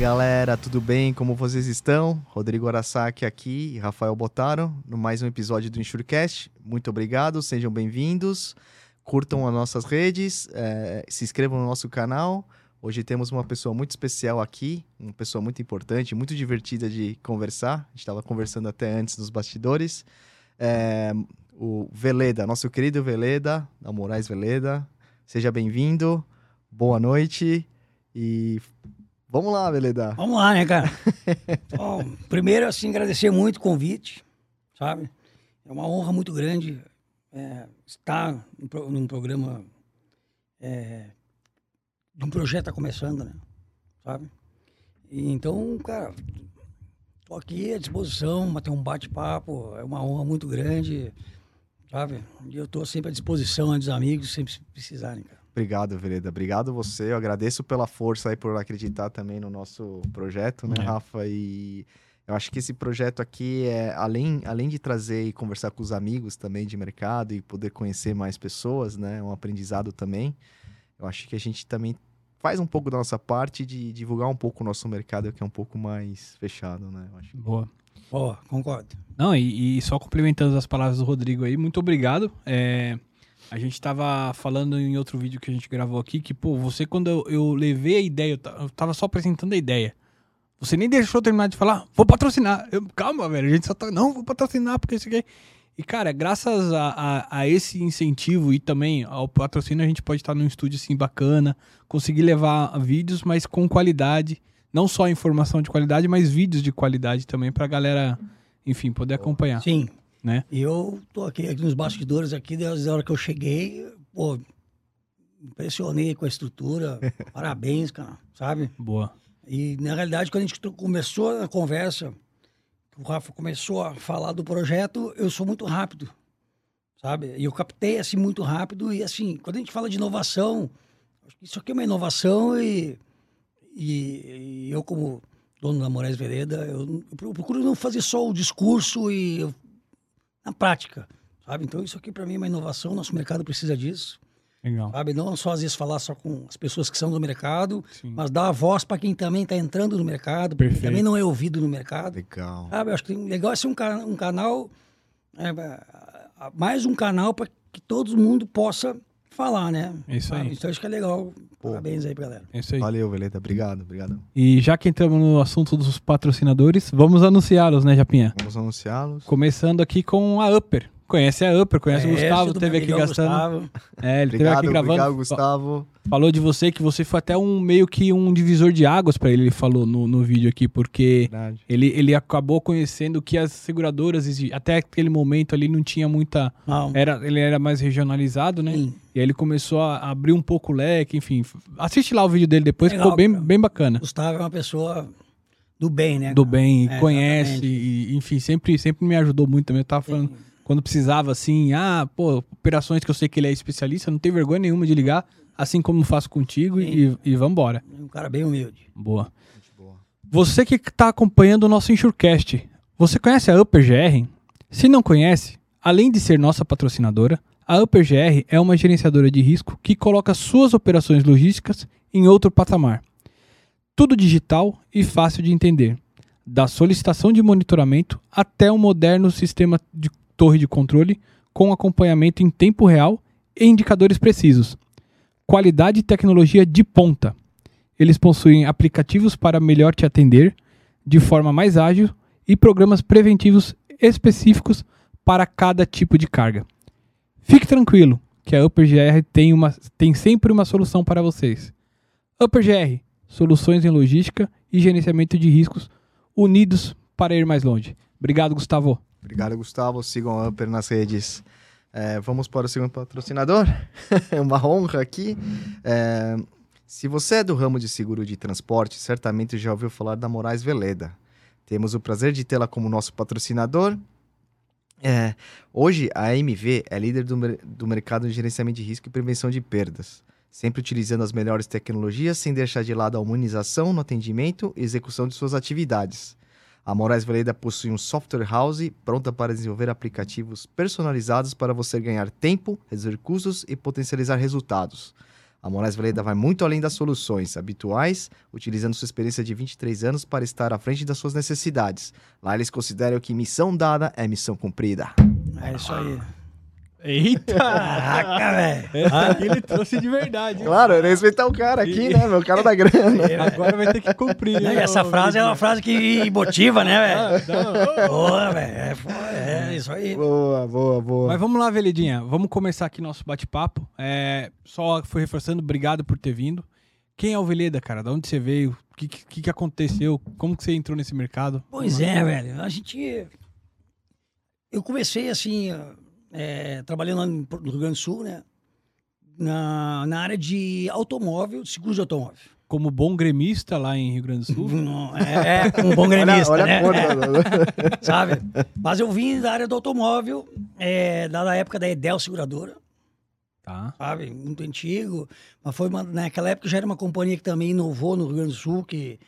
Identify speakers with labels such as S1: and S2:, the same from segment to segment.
S1: galera, tudo bem? Como vocês estão? Rodrigo Arasaki aqui e Rafael Botaro no mais um episódio do Insurecast. Muito obrigado, sejam bem-vindos. Curtam as nossas redes, é, se inscrevam no nosso canal. Hoje temos uma pessoa muito especial aqui, uma pessoa muito importante, muito divertida de conversar. A gente estava conversando até antes nos bastidores. É, o Veleda, nosso querido Veleda, da Moraes Veleda. Seja bem-vindo, boa noite e vamos lá, Veleda.
S2: Vamos lá, né, cara? Bom, primeiro, assim, agradecer muito o convite, sabe? É uma honra muito grande é, estar num programa é, de um projeto está começando, né? Sabe? E, então, cara, tô aqui à disposição, ter um bate-papo, é uma honra muito grande, sabe? E eu tô sempre à disposição dos amigos, sempre se precisarem, cara.
S1: Obrigado, Vereda. Obrigado você. Eu agradeço pela força aí por acreditar também no nosso projeto, né, é. Rafa? E eu acho que esse projeto aqui é além, além de trazer e conversar com os amigos também de mercado e poder conhecer mais pessoas, né? É um aprendizado também. Eu acho que a gente também faz um pouco da nossa parte de divulgar um pouco o nosso mercado que é um pouco mais fechado, né? Eu acho.
S3: Boa.
S2: Boa, concordo.
S3: Não, e, e, só complementando as palavras do Rodrigo aí, muito obrigado. É, a gente estava falando em outro vídeo que a gente gravou aqui que, pô, você quando eu, eu levei a ideia, eu tava só apresentando a ideia. Você nem deixou eu terminar de falar, vou patrocinar. Eu, calma, velho, a gente só tá, não, vou patrocinar porque isso aqui. E, cara, graças a, a, a, esse incentivo e também ao patrocínio, a gente pode estar num estúdio assim bacana, conseguir levar vídeos, mas com qualidade. Não só informação de qualidade, mas vídeos de qualidade também pra galera, enfim, poder acompanhar.
S2: Sim,
S3: né?
S2: E eu tô aqui, aqui nos bastidores aqui, desde a hora que eu cheguei, pô, impressionei com a estrutura. Parabéns, cara, sabe?
S3: Boa.
S2: E na realidade, quando a gente começou a conversa, o Rafa começou a falar do projeto, eu sou muito rápido, sabe? E eu captei assim muito rápido e assim, quando a gente fala de inovação, isso aqui é uma inovação e, e, e eu como dono da Moraes Vereda, eu, eu, procuro não fazer só o discurso e eu na prática, sabe? Então isso aqui para mim é uma inovação, nosso mercado precisa disso.
S3: Legal.
S2: Sabe? Não só às vezes falar só com as pessoas que são do mercado, Sim. mas dar a voz para quem também está entrando no mercado, quem também não é ouvido no mercado.
S1: Legal.
S2: Sabe? Eu acho que legal é ser um, um canal, é, mais um canal para que todo mundo possa falar, né?
S3: É isso aí.
S2: Então acho que é legal. Pô. Parabéns aí, galera.
S3: É isso aí.
S1: Valeu, Veleta. Obrigado, obrigado.
S3: E já que entramos no assunto dos patrocinadores, vamos anunciá-los, né, Japinha?
S1: Vamos anunciá-los.
S3: Começando aqui com a Upper. Conhece a Upper, conhece o Gustavo, teve aqui gastando. Gustavo. É, ele
S1: obrigado,
S3: teve aqui gravando.
S1: Obrigado, Gustavo.
S3: Falou de você que você foi até um meio que um divisor de águas para ele, ele falou no, no vídeo aqui, porque ele, ele acabou conhecendo que as seguradoras, até aquele momento ali, não tinha muita. Não. Era, ele era mais regionalizado, né? Sim. E aí ele começou a abrir um pouco o leque, enfim. Assiste lá o vídeo dele depois, Legal, ficou bem, bem bacana.
S2: Gustavo é uma pessoa do bem, né?
S3: Do bem, é, conhece, e, enfim, sempre, sempre me ajudou muito também. Eu tava falando. Sim quando precisava, assim, ah, pô, operações que eu sei que ele é especialista, não tem vergonha nenhuma de ligar, assim como faço contigo e, e vambora.
S2: Um cara bem humilde.
S3: Boa. Você que está acompanhando o nosso Insurecast, você conhece a Upper GR? Se não conhece, além de ser nossa patrocinadora, a Upper GR é uma gerenciadora de risco que coloca suas operações logísticas em outro patamar. Tudo digital e fácil de entender, da solicitação de monitoramento até um moderno sistema de torre de controle com acompanhamento em tempo real e indicadores precisos. Qualidade e tecnologia de ponta. Eles possuem aplicativos para melhor te atender de forma mais ágil e programas preventivos específicos para cada tipo de carga. Fique tranquilo que a UpperGR tem, uma, tem sempre uma solução para vocês. UpperGR, soluções em logística e gerenciamento de riscos unidos para ir mais longe. Obrigado, Gustavo.
S1: Obrigado, Gustavo. Sigam a Upper nas redes. É, vamos para o segundo patrocinador. É uma honra aqui. É, se você é do ramo de seguro de transporte, certamente já ouviu falar da Moraes Veleda. Temos o prazer de tê-la como nosso patrocinador. É, hoje, a AMV é líder do, do mercado de gerenciamento de risco e prevenção de perdas, sempre utilizando as melhores tecnologias sem deixar de lado a humanização no atendimento e execução de suas atividades. A Moraes Veleda possui um software house pronta para desenvolver aplicativos personalizados para você ganhar tempo, reduzir custos e potencializar resultados. A Moraes Veleda vai muito além das soluções habituais, utilizando sua experiência de 23 anos para estar à frente das suas necessidades. Lá eles consideram que missão dada é missão cumprida.
S2: É isso aí.
S3: Eita!
S2: Caraca, velho.
S3: Essa aqui ele trouxe de verdade. hein?
S1: Claro, eu respeitar o cara aqui, né? Meu cara da grana.
S3: Agora vai ter que cumprir.
S2: E essa frase é uma frase que motiva, né, velho?
S3: Ah.
S2: Boa, velho. É, é isso aí.
S1: Boa, boa, boa.
S3: Mas vamos lá, Veledinha. Vamos começar aqui nosso bate-papo. É, só foi reforçando, obrigado por ter vindo. Quem é o Veleda, cara? Da onde você veio? O que, que, que aconteceu? Como que você entrou nesse mercado?
S2: Pois é, velho. A gente. Eu comecei assim, é, trabalhando lá no Rio Grande do Sul, né? Na, na área de automóvel, seguros de automóvel.
S3: Como bom gremista lá em Rio Grande do Sul.
S2: Não, é, é, um bom gremista,
S1: olha, olha
S2: né?
S1: da-
S2: Sabe? Mas eu vim da área do automóvel, é, da da época da Edel Seguradora,
S3: Tá.
S2: sabe? Muito antigo. Mas foi uma, naquela época já era uma companhia que também inovou no Rio Grande do Sul, que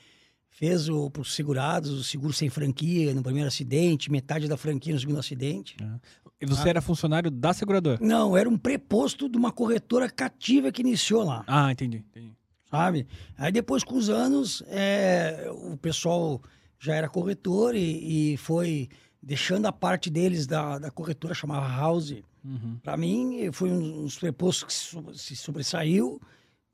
S2: fez o, para os segurados o seguro sem franquia no primeiro acidente, metade da franquia no segundo acidente.
S3: E você era funcionário da seguradora?
S2: Não, era um preposto de uma corretora cativa que iniciou lá,
S3: Ah, entendi. entendi.
S2: sabe? Aí depois, com os anos, é, o pessoal já era corretor e, e foi deixando a parte deles da, da corretora, chamava House.
S3: Uhum.
S2: Para mim, foi um dos prepostos que se sobressaiu,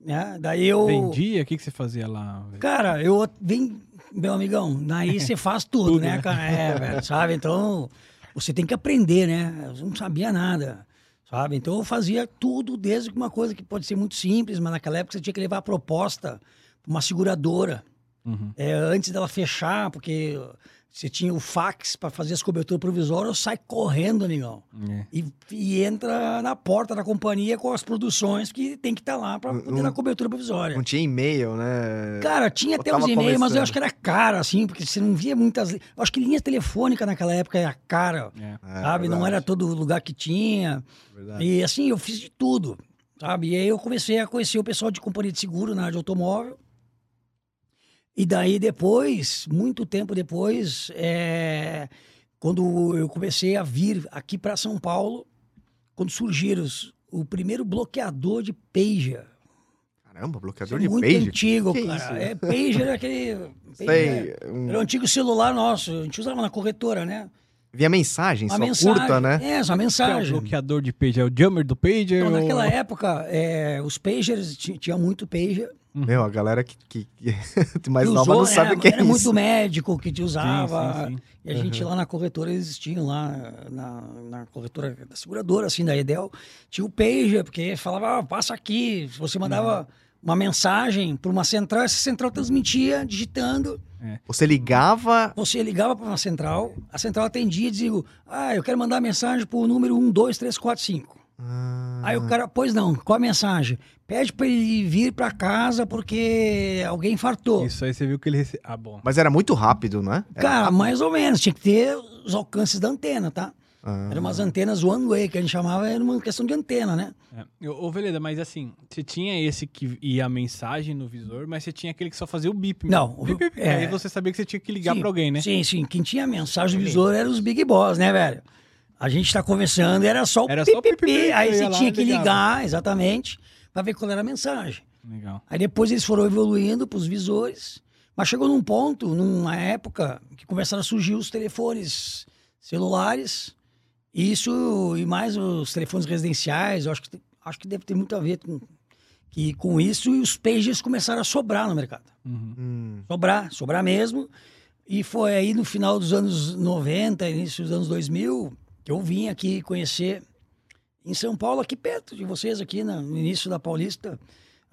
S2: né? Daí eu...
S3: Vendia? O que, que você fazia lá? velho?
S2: Cara, eu vem, meu amigão, daí você faz tudo,
S3: Tudo,
S2: né,
S3: né?
S2: cara? É, velho, sabe? Então, você tem que aprender, né? Eu não sabia nada, sabe? Então, eu fazia tudo, desde uma coisa que pode ser muito simples, mas naquela época você tinha que levar a proposta para uma seguradora,
S3: Uhum.
S2: é, antes dela fechar, porque você tinha o fax para fazer as coberturas provisórias, eu saio correndo, amigão.
S3: É.
S2: E, e entra na porta da companhia com as produções que tem que estar lá para poder
S1: Não-
S2: dar cobertura provisória.
S1: Não tinha e-mail, né?
S2: Cara, tinha
S1: Eu
S2: até os e-mails, mas eu acho que era caro, assim, porque você não via muitas. Eu acho que linha telefônica naquela época era cara,
S3: É.
S1: É,
S2: sabe? Não
S1: verdade,
S2: era todo lugar que tinha.
S1: verdade.
S2: E assim, eu fiz de tudo, sabe? E aí eu comecei a conhecer o pessoal de companhia de seguro na área de automóvel. E daí depois, muito tempo depois, é, quando eu comecei a vir aqui para São Paulo, quando surgiram os- o primeiro bloqueador de pager.
S1: Caramba,
S2: Isso
S1: bloqueador
S2: é
S1: de
S2: muito
S1: page?
S2: antigo,
S1: Que
S2: cara.
S1: isso?
S2: É pager era aquele. pager,
S1: Sei,
S2: é-
S1: um-
S2: Era o antigo celular nosso. A gente usava na corretora, né?
S1: Via mensagem,
S2: Uma
S1: só
S2: mensagem.
S1: curta, né?
S2: É, só
S3: é o
S2: mensagem.
S3: bloqueador de pager? É o jammer do pager?
S2: Então,
S3: ou-
S2: naquela época, é, os pagers, ti- tinha muito pager.
S1: Meu, a galera que, que, que mais
S2: que
S1: nova
S2: usou,
S1: não sabe
S2: né?
S1: o que é
S2: Era
S1: isso.
S2: muito médico que te
S3: Sim,
S2: usava.
S3: sim, sim.
S2: E a gente lá na corretora, eles tinham lá, na, na corretora da seguradora, assim, da Edel, tinha o pager, porque falava, ah, passa aqui. Se você mandava
S1: Uhum.
S2: Uma mensagem para uma central, essa central transmitia, digitando.
S1: Você ligava.
S2: Você ligava para uma central, a central atendia e dizia, ah, eu quero mandar mensagem para o número 12345.
S1: Ah,
S2: Aí o cara, pois não, qual a mensagem? Pede para ele vir para casa porque alguém infartou.
S3: Isso aí você viu que ele recebeu. Ah, bom.
S1: Mas era muito rápido, né? Era
S2: Cara, mais ou menos, tinha que ter os alcances da antena, tá?
S1: Ah.
S2: Eram umas antenas one way, que a gente chamava, era uma questão de antena, né?
S3: É. Ô, Veleda, mas assim, você tinha esse que ia a mensagem no visor, mas você tinha aquele que só fazia o bip.
S2: Não, o-
S3: Bip, bip.
S2: é.
S3: Aí você sabia que você tinha que ligar
S2: Sim,
S3: pra alguém, né?
S2: Sim, sim. Quem tinha mensagem no visor eram os Big Boss, né, velho? A gente tá conversando, era só o
S3: Era só o
S2: pipipi,
S3: pipipi,
S2: aí você tinha que
S3: ligava.
S2: ligar, exatamente, pra ver qual era a mensagem.
S3: Legal.
S2: Aí depois eles foram evoluindo pros visores, mas chegou num ponto, numa época, que começaram a surgir os telefones celulares, isso e mais os telefones residenciais, eu acho que, acho que deve ter muito a ver com, que, com isso, e os pagers começaram a sobrar no mercado
S3: Uhum.
S1: Hum,
S2: sobrar, sobrar mesmo. E foi aí no final dos anos 90, início dos anos 2000, que eu vim aqui conhecer em São Paulo, aqui perto de vocês, aqui na- no início da Paulista,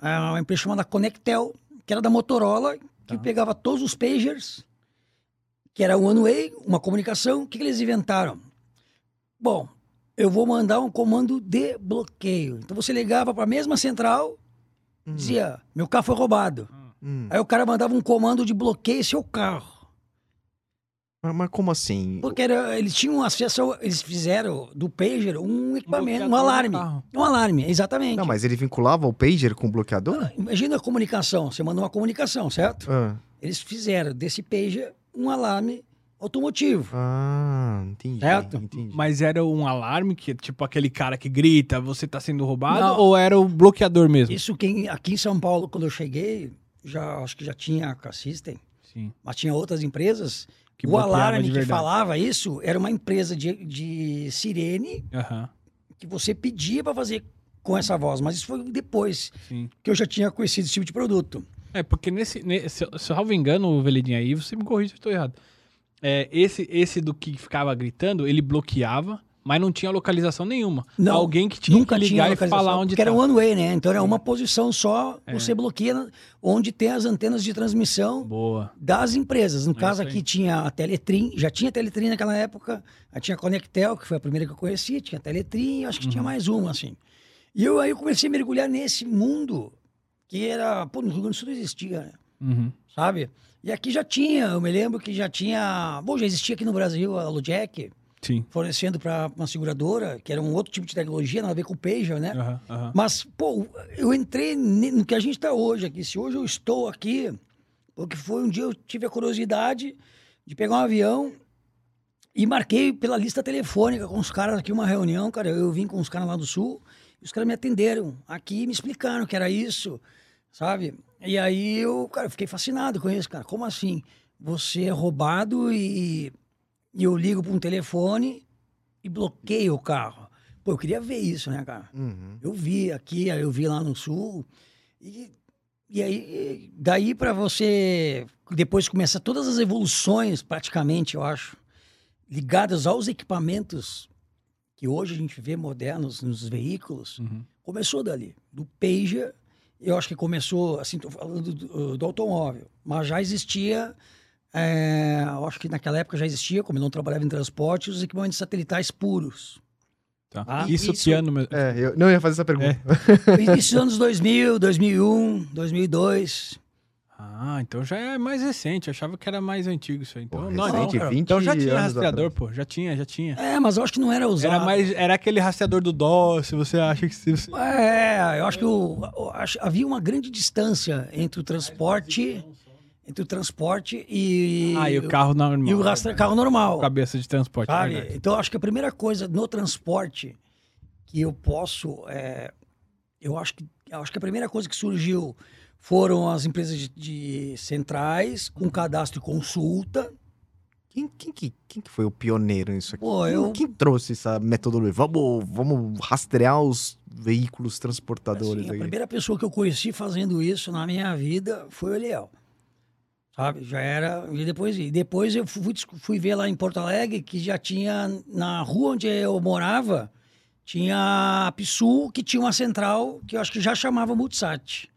S2: uma empresa chamada Conectel, que era da Motorola, que
S3: Tá.
S2: pegava todos os pagers, que era one way, uma comunicação. O que, que eles inventaram? Bom, eu vou mandar um comando de bloqueio. Então você ligava para a mesma central, dizia: meu carro foi roubado.
S1: hum.
S2: Aí o cara mandava um comando de bloqueio seu carro.
S1: Mas, mas como assim?
S2: Porque era- eles tinham acesso, eles fizeram do pager um equipamento, um,
S3: do
S2: alarme. Um alarme, exatamente.
S1: Não, mas ele vinculava o pager com o bloqueador?
S2: Ah, Imagina a comunicação, você manda uma comunicação, certo?
S1: Ah.
S2: Eles fizeram desse pager um alarme automotivo.
S1: Ah, entendi.
S2: Certo?
S1: entendi.
S3: Mas era um alarme que, tipo, aquele cara que grita, você tá sendo roubado?
S2: Não.
S3: Ou era o bloqueador mesmo?
S2: Isso quem, aqui em São Paulo, quando eu cheguei, já acho que já tinha a System,
S3: Sim.
S2: mas tinha outras empresas.
S3: Que
S2: o alarme que falava isso era uma empresa de, de sirene
S3: Aham,
S2: que você pedia para fazer com essa voz, mas isso foi depois
S3: sim.
S2: que eu já tinha conhecido esse tipo de produto.
S3: É, porque nesse, nesse se eu eu salvo engano, Veledinho aí, você me corrige se eu estou errado. É, esse, esse do que ficava gritando, ele bloqueava, mas não tinha localização nenhuma.
S2: Não,
S3: Alguém que tinha
S2: Nunca
S3: que
S2: tinha
S3: ligar e
S2: localização,
S3: falar onde
S2: porque era
S3: tá.
S2: one way, né? Então era uma posição só,
S3: É.
S2: você bloqueia onde tem as antenas de transmissão
S3: Boa.
S2: das empresas. No
S3: É
S2: caso aqui tinha a Teletrim, já tinha Teletrim naquela época, aí tinha a Conectel, que foi a primeira que eu conheci, tinha a Teletrim, acho que tinha
S3: Uhum.
S2: mais uma, assim. E eu aí eu comecei a mergulhar nesse mundo que era, pô, no Rio Grande do Sul não existia, né?
S3: Uhum.
S2: sabe? E aqui já tinha, eu me lembro que já tinha, bom, já existia aqui no Brasil a Lujack,
S3: Sim.
S2: fornecendo para uma seguradora, que era um outro tipo de tecnologia, nada a ver com o pager, né?
S3: Aham, aham.
S2: Mas, pô, eu entrei no que a gente está hoje aqui. Se hoje eu estou aqui, porque foi um dia eu tive a curiosidade de pegar um avião e marquei pela lista telefônica com os caras aqui uma reunião, cara. Eu vim com os caras lá do sul, e os caras me atenderam aqui e me explicaram que era isso, sabe? E aí eu, cara, eu fiquei fascinado com isso, cara. Como assim? Você é roubado e, e eu ligo para um telefone e bloqueio o carro. Pô, eu queria ver isso, né, cara?
S1: Uhum.
S2: Eu vi aqui, eu vi lá no sul. E, e aí, daí para você depois começar todas as evoluções, praticamente, eu acho, ligadas aos equipamentos que hoje a gente vê modernos nos veículos,
S3: Uhum.
S2: começou dali. Do pager, eu acho que começou, assim, tô falando do, do automóvel, mas já existia, é, eu acho que naquela época já existia, como eu não trabalhava em transporte, os equipamentos satelitais puros.
S3: Tá.
S2: Ah,
S3: isso,
S2: isso-
S3: piano mesmo.
S1: É, eu não ia fazer essa pergunta.
S3: É.
S2: Isso nos anos 2000, 2001, 2002.
S3: Ah, então já é mais recente. Eu achava que era mais antigo isso aí. Então,
S1: Pô,
S3: não,
S1: recente,
S3: então,
S1: 20
S3: então já tinha rastreador,
S1: atrás.
S3: pô. Já tinha, já tinha.
S2: É, mas eu acho que não era usado.
S3: Era mais, era aquele rastreador do dó, se você acha que se você...
S2: É, eu acho que eu acho- havia uma grande distância entre o transporte, entre o transporte e,
S3: Ah, e o carro normal.
S2: e o rastre, carro normal.
S3: Cabeça de transporte,
S2: sabe?
S3: verdade.
S2: Então, eu acho que a primeira coisa no transporte que eu posso, é, eu acho que eu acho que a primeira coisa que surgiu foram as empresas de, de centrais com cadastro e consulta.
S1: Quem, quem, que, quem que foi o pioneiro nisso aqui?
S2: Pô,
S1: Quem-
S2: eu-
S1: Quem trouxe essa metodologia? Vamos, vamos rastrear os veículos transportadores
S2: Assim, a primeira pessoa que eu conheci fazendo isso na minha vida foi o Eliel. Sabe? Já era. E depois, e depois eu fui, fui ver lá em Porto Alegre que já tinha, na rua onde eu morava, tinha a Pissul, que tinha uma central que eu acho que já chamava Multisat.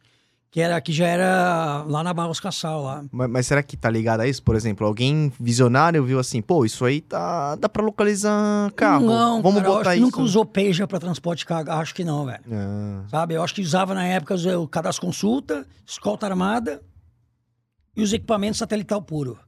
S2: Que, era, que já era lá na Barros Cassal, lá.
S1: Mas, mas será que tá ligado a isso? Por exemplo, alguém visionário viu assim, pô, isso aí tá, dá pra localizar carro.
S2: Não,
S1: Vamos
S2: cara, eu
S1: botar
S2: acho que
S1: isso.
S2: nunca usou Peja para transporte de carga. Acho que não, velho.
S1: Ah,
S2: Sabe? Eu acho que usava na época o cadastro consulta, escolta armada e os equipamentos satelital puro.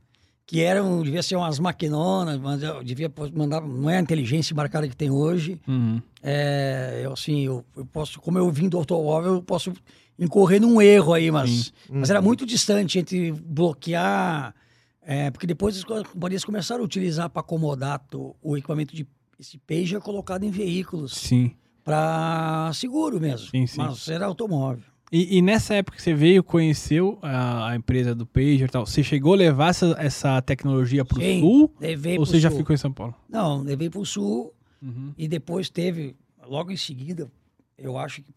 S2: Que eram, devia ser umas maquinonas, mas eu devia mandar, não é a inteligência embarcada que tem hoje.
S3: Uhum.
S2: É, eu, assim, eu, eu posso, como eu vim do automóvel, eu posso incorrer num erro aí, mas, mas era muito distante entre bloquear. é, porque depois as co- companhias começaram a utilizar para comodato o equipamento de esse pager colocado em veículos
S3: Sim.
S2: para seguro mesmo.
S3: Sim, sim.
S2: Mas era automóvel.
S3: E, e nessa época que você veio, conheceu a, a empresa do Pager e tal, você chegou a levar essa, essa tecnologia pro
S2: Sim,
S3: sul?
S2: levei
S3: Ou você já
S2: sul.
S3: ficou em São Paulo?
S2: Não, levei para o sul
S3: Uhum.
S2: e depois teve, logo em seguida, eu acho que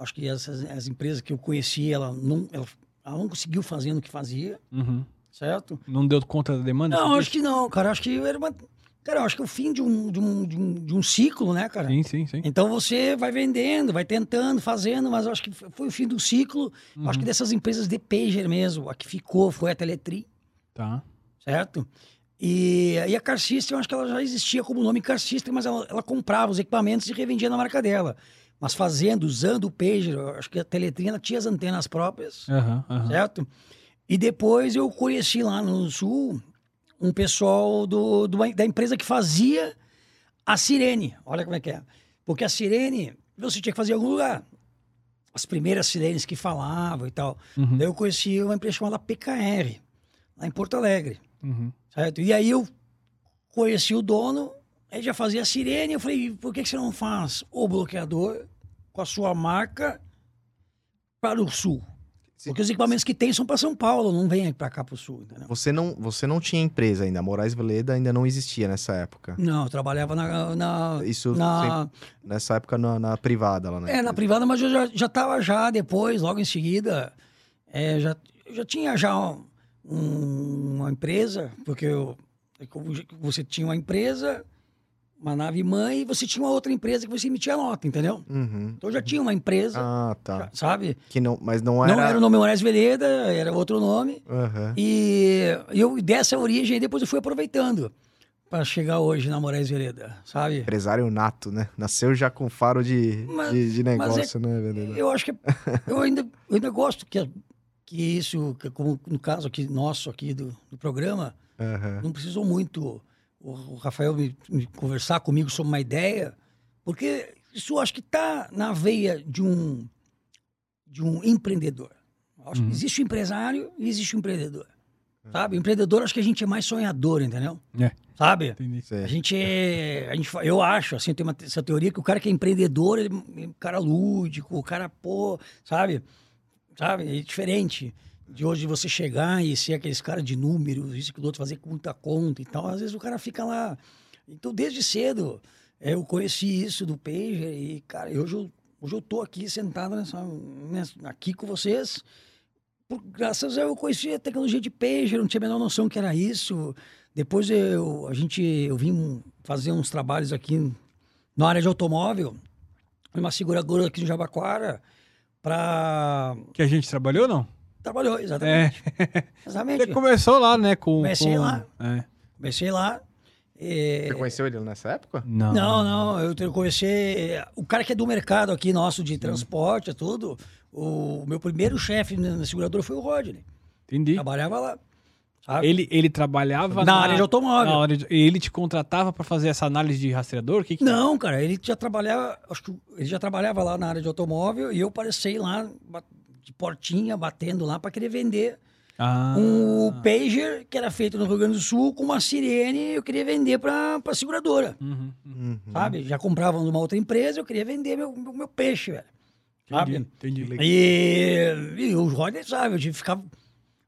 S2: acho que essas, as empresas que eu conheci, ela não, ela, ela não conseguiu fazer o que fazia,
S3: Uhum.
S2: certo?
S3: Não deu conta da demanda?
S2: Não, acho que não, cara. Acho que era uma. Cara, eu acho que é o fim de um, de um, de um, de um ciclo, né, cara?
S3: Sim, sim, sim.
S2: Então você vai vendendo, vai tentando, fazendo, mas acho que foi o fim do ciclo. Acho
S3: Uhum.
S2: que dessas empresas de pager mesmo, a que ficou foi a Teletri,
S3: Tá.
S2: certo? E, e a Car System, eu acho que ela já existia como nome Car System, mas ela, ela comprava os equipamentos e revendia na marca dela. Mas fazendo, usando o pager, acho que a Teletri ela tinha as antenas próprias
S3: Aham, aham.
S2: certo? E depois eu conheci lá no Sul um pessoal do, do- da empresa que fazia a sirene. Olha como é que é. Porque a sirene você tinha que fazer em algum lugar. As primeiras sirenes que falavam e tal.
S3: Uhum.
S2: Daí eu conheci uma empresa chamada PKR, lá em Porto Alegre.
S3: Uhum.
S2: Certo? E aí eu conheci o dono, ele já fazia sirene, eu falei, por que, que você não faz o bloqueador com a sua marca para o sul?
S1: Sim.
S2: Porque os equipamentos que tem são para São Paulo, não vem para cá para o sul, entendeu?
S1: Você não, você não tinha empresa ainda, Moraes Veleda ainda não existia nessa época.
S2: Não, eu trabalhava na, na,
S1: Isso
S2: na,
S1: Nessa época na, na privada lá, né?
S2: É, na privada, mas eu já, já tava já depois, logo em seguida, é, já, já tinha já um- uma empresa, porque eu, você tinha uma empresa, uma nave mãe, e você tinha uma outra empresa que você emitia nota, entendeu?
S1: Uhum.
S2: Então eu já tinha uma empresa,
S1: Ah, tá.
S2: sabe?
S1: Que não, mas não era.
S2: Não era o nome Moraes Veleda, era outro nome.
S1: Aham.
S2: E eu dessa origem, depois eu fui aproveitando para chegar hoje na Moraes Veleda, sabe?
S1: Empresário nato, né? Nasceu já com faro de,
S2: Mas-
S1: de, de
S2: mas
S1: negócio, né, Veleda?
S2: Eu acho que eu ainda, eu ainda gosto que, que isso, que como no caso aqui nosso aqui do, do programa, não precisou muito o, Rafael me, me conversar comigo sobre uma ideia, porque isso acho que está na veia de um de um empreendedor. Acho
S3: Uhum.
S2: que existe o empresário e existe o empreendedor. Sabe? O empreendedor, acho que a gente é mais sonhador, entendeu?
S3: É.
S2: Sabe?
S3: Entendi.
S2: A gente é. A gente, eu acho, assim, tem uma, essa teoria que o cara que é empreendedor, ele é um cara lúdico, o cara, pô, sabe? Sabe? É diferente de hoje você chegar e ser aqueles caras de números, isso que o outro fazer com muita conta e tal. Às vezes o cara fica lá. Então, desde cedo, eh, eu conheci isso do Pager e, cara, hoje eu, hoje eu tô aqui sentado nessa, nessa- aqui com vocês. Por, graças a eu conheci a tecnologia de Pager, não tinha a menor noção que era isso. Depois eu, a gente, eu vim fazer uns trabalhos aqui na área de automóvel, uma seguradora aqui no Jabaquara, para
S3: Que a gente trabalhou, não?
S2: Trabalhou, exatamente.
S3: É.
S2: Exatamente.
S3: Você começou lá, né? Com,
S2: Comecei
S3: com-
S2: lá.
S3: É.
S2: Comecei lá. é,
S1: Você conheceu ele nessa época?
S3: Não.
S2: Não, não, eu comecei. O cara que é do mercado aqui nosso de transporte, é tudo. O meu primeiro chefe na na seguradora foi o Rodney.
S3: Entendi.
S2: Trabalhava lá. sabe?
S3: Ele, ele trabalhava
S2: Na área de automóvel.
S3: na área de- Ele te contratava pra fazer essa análise de rastreador? Que que
S2: Não, cara, ele já trabalhava, acho que ele já trabalhava lá na área de automóvel e eu apareci lá de portinha, batendo lá para querer vender
S3: Ah,
S2: um pager que era feito no Rio Grande do Sul com uma sirene, eu queria vender para para seguradora,
S3: uhum, uhum.
S1: Uhum.
S2: sabe? Já compravam numa outra empresa, eu queria vender meu, meu, meu peixe, velho. Sabe?
S3: Entendi. entendi.
S2: E, e o Rodney sabe, eu tive que ficar.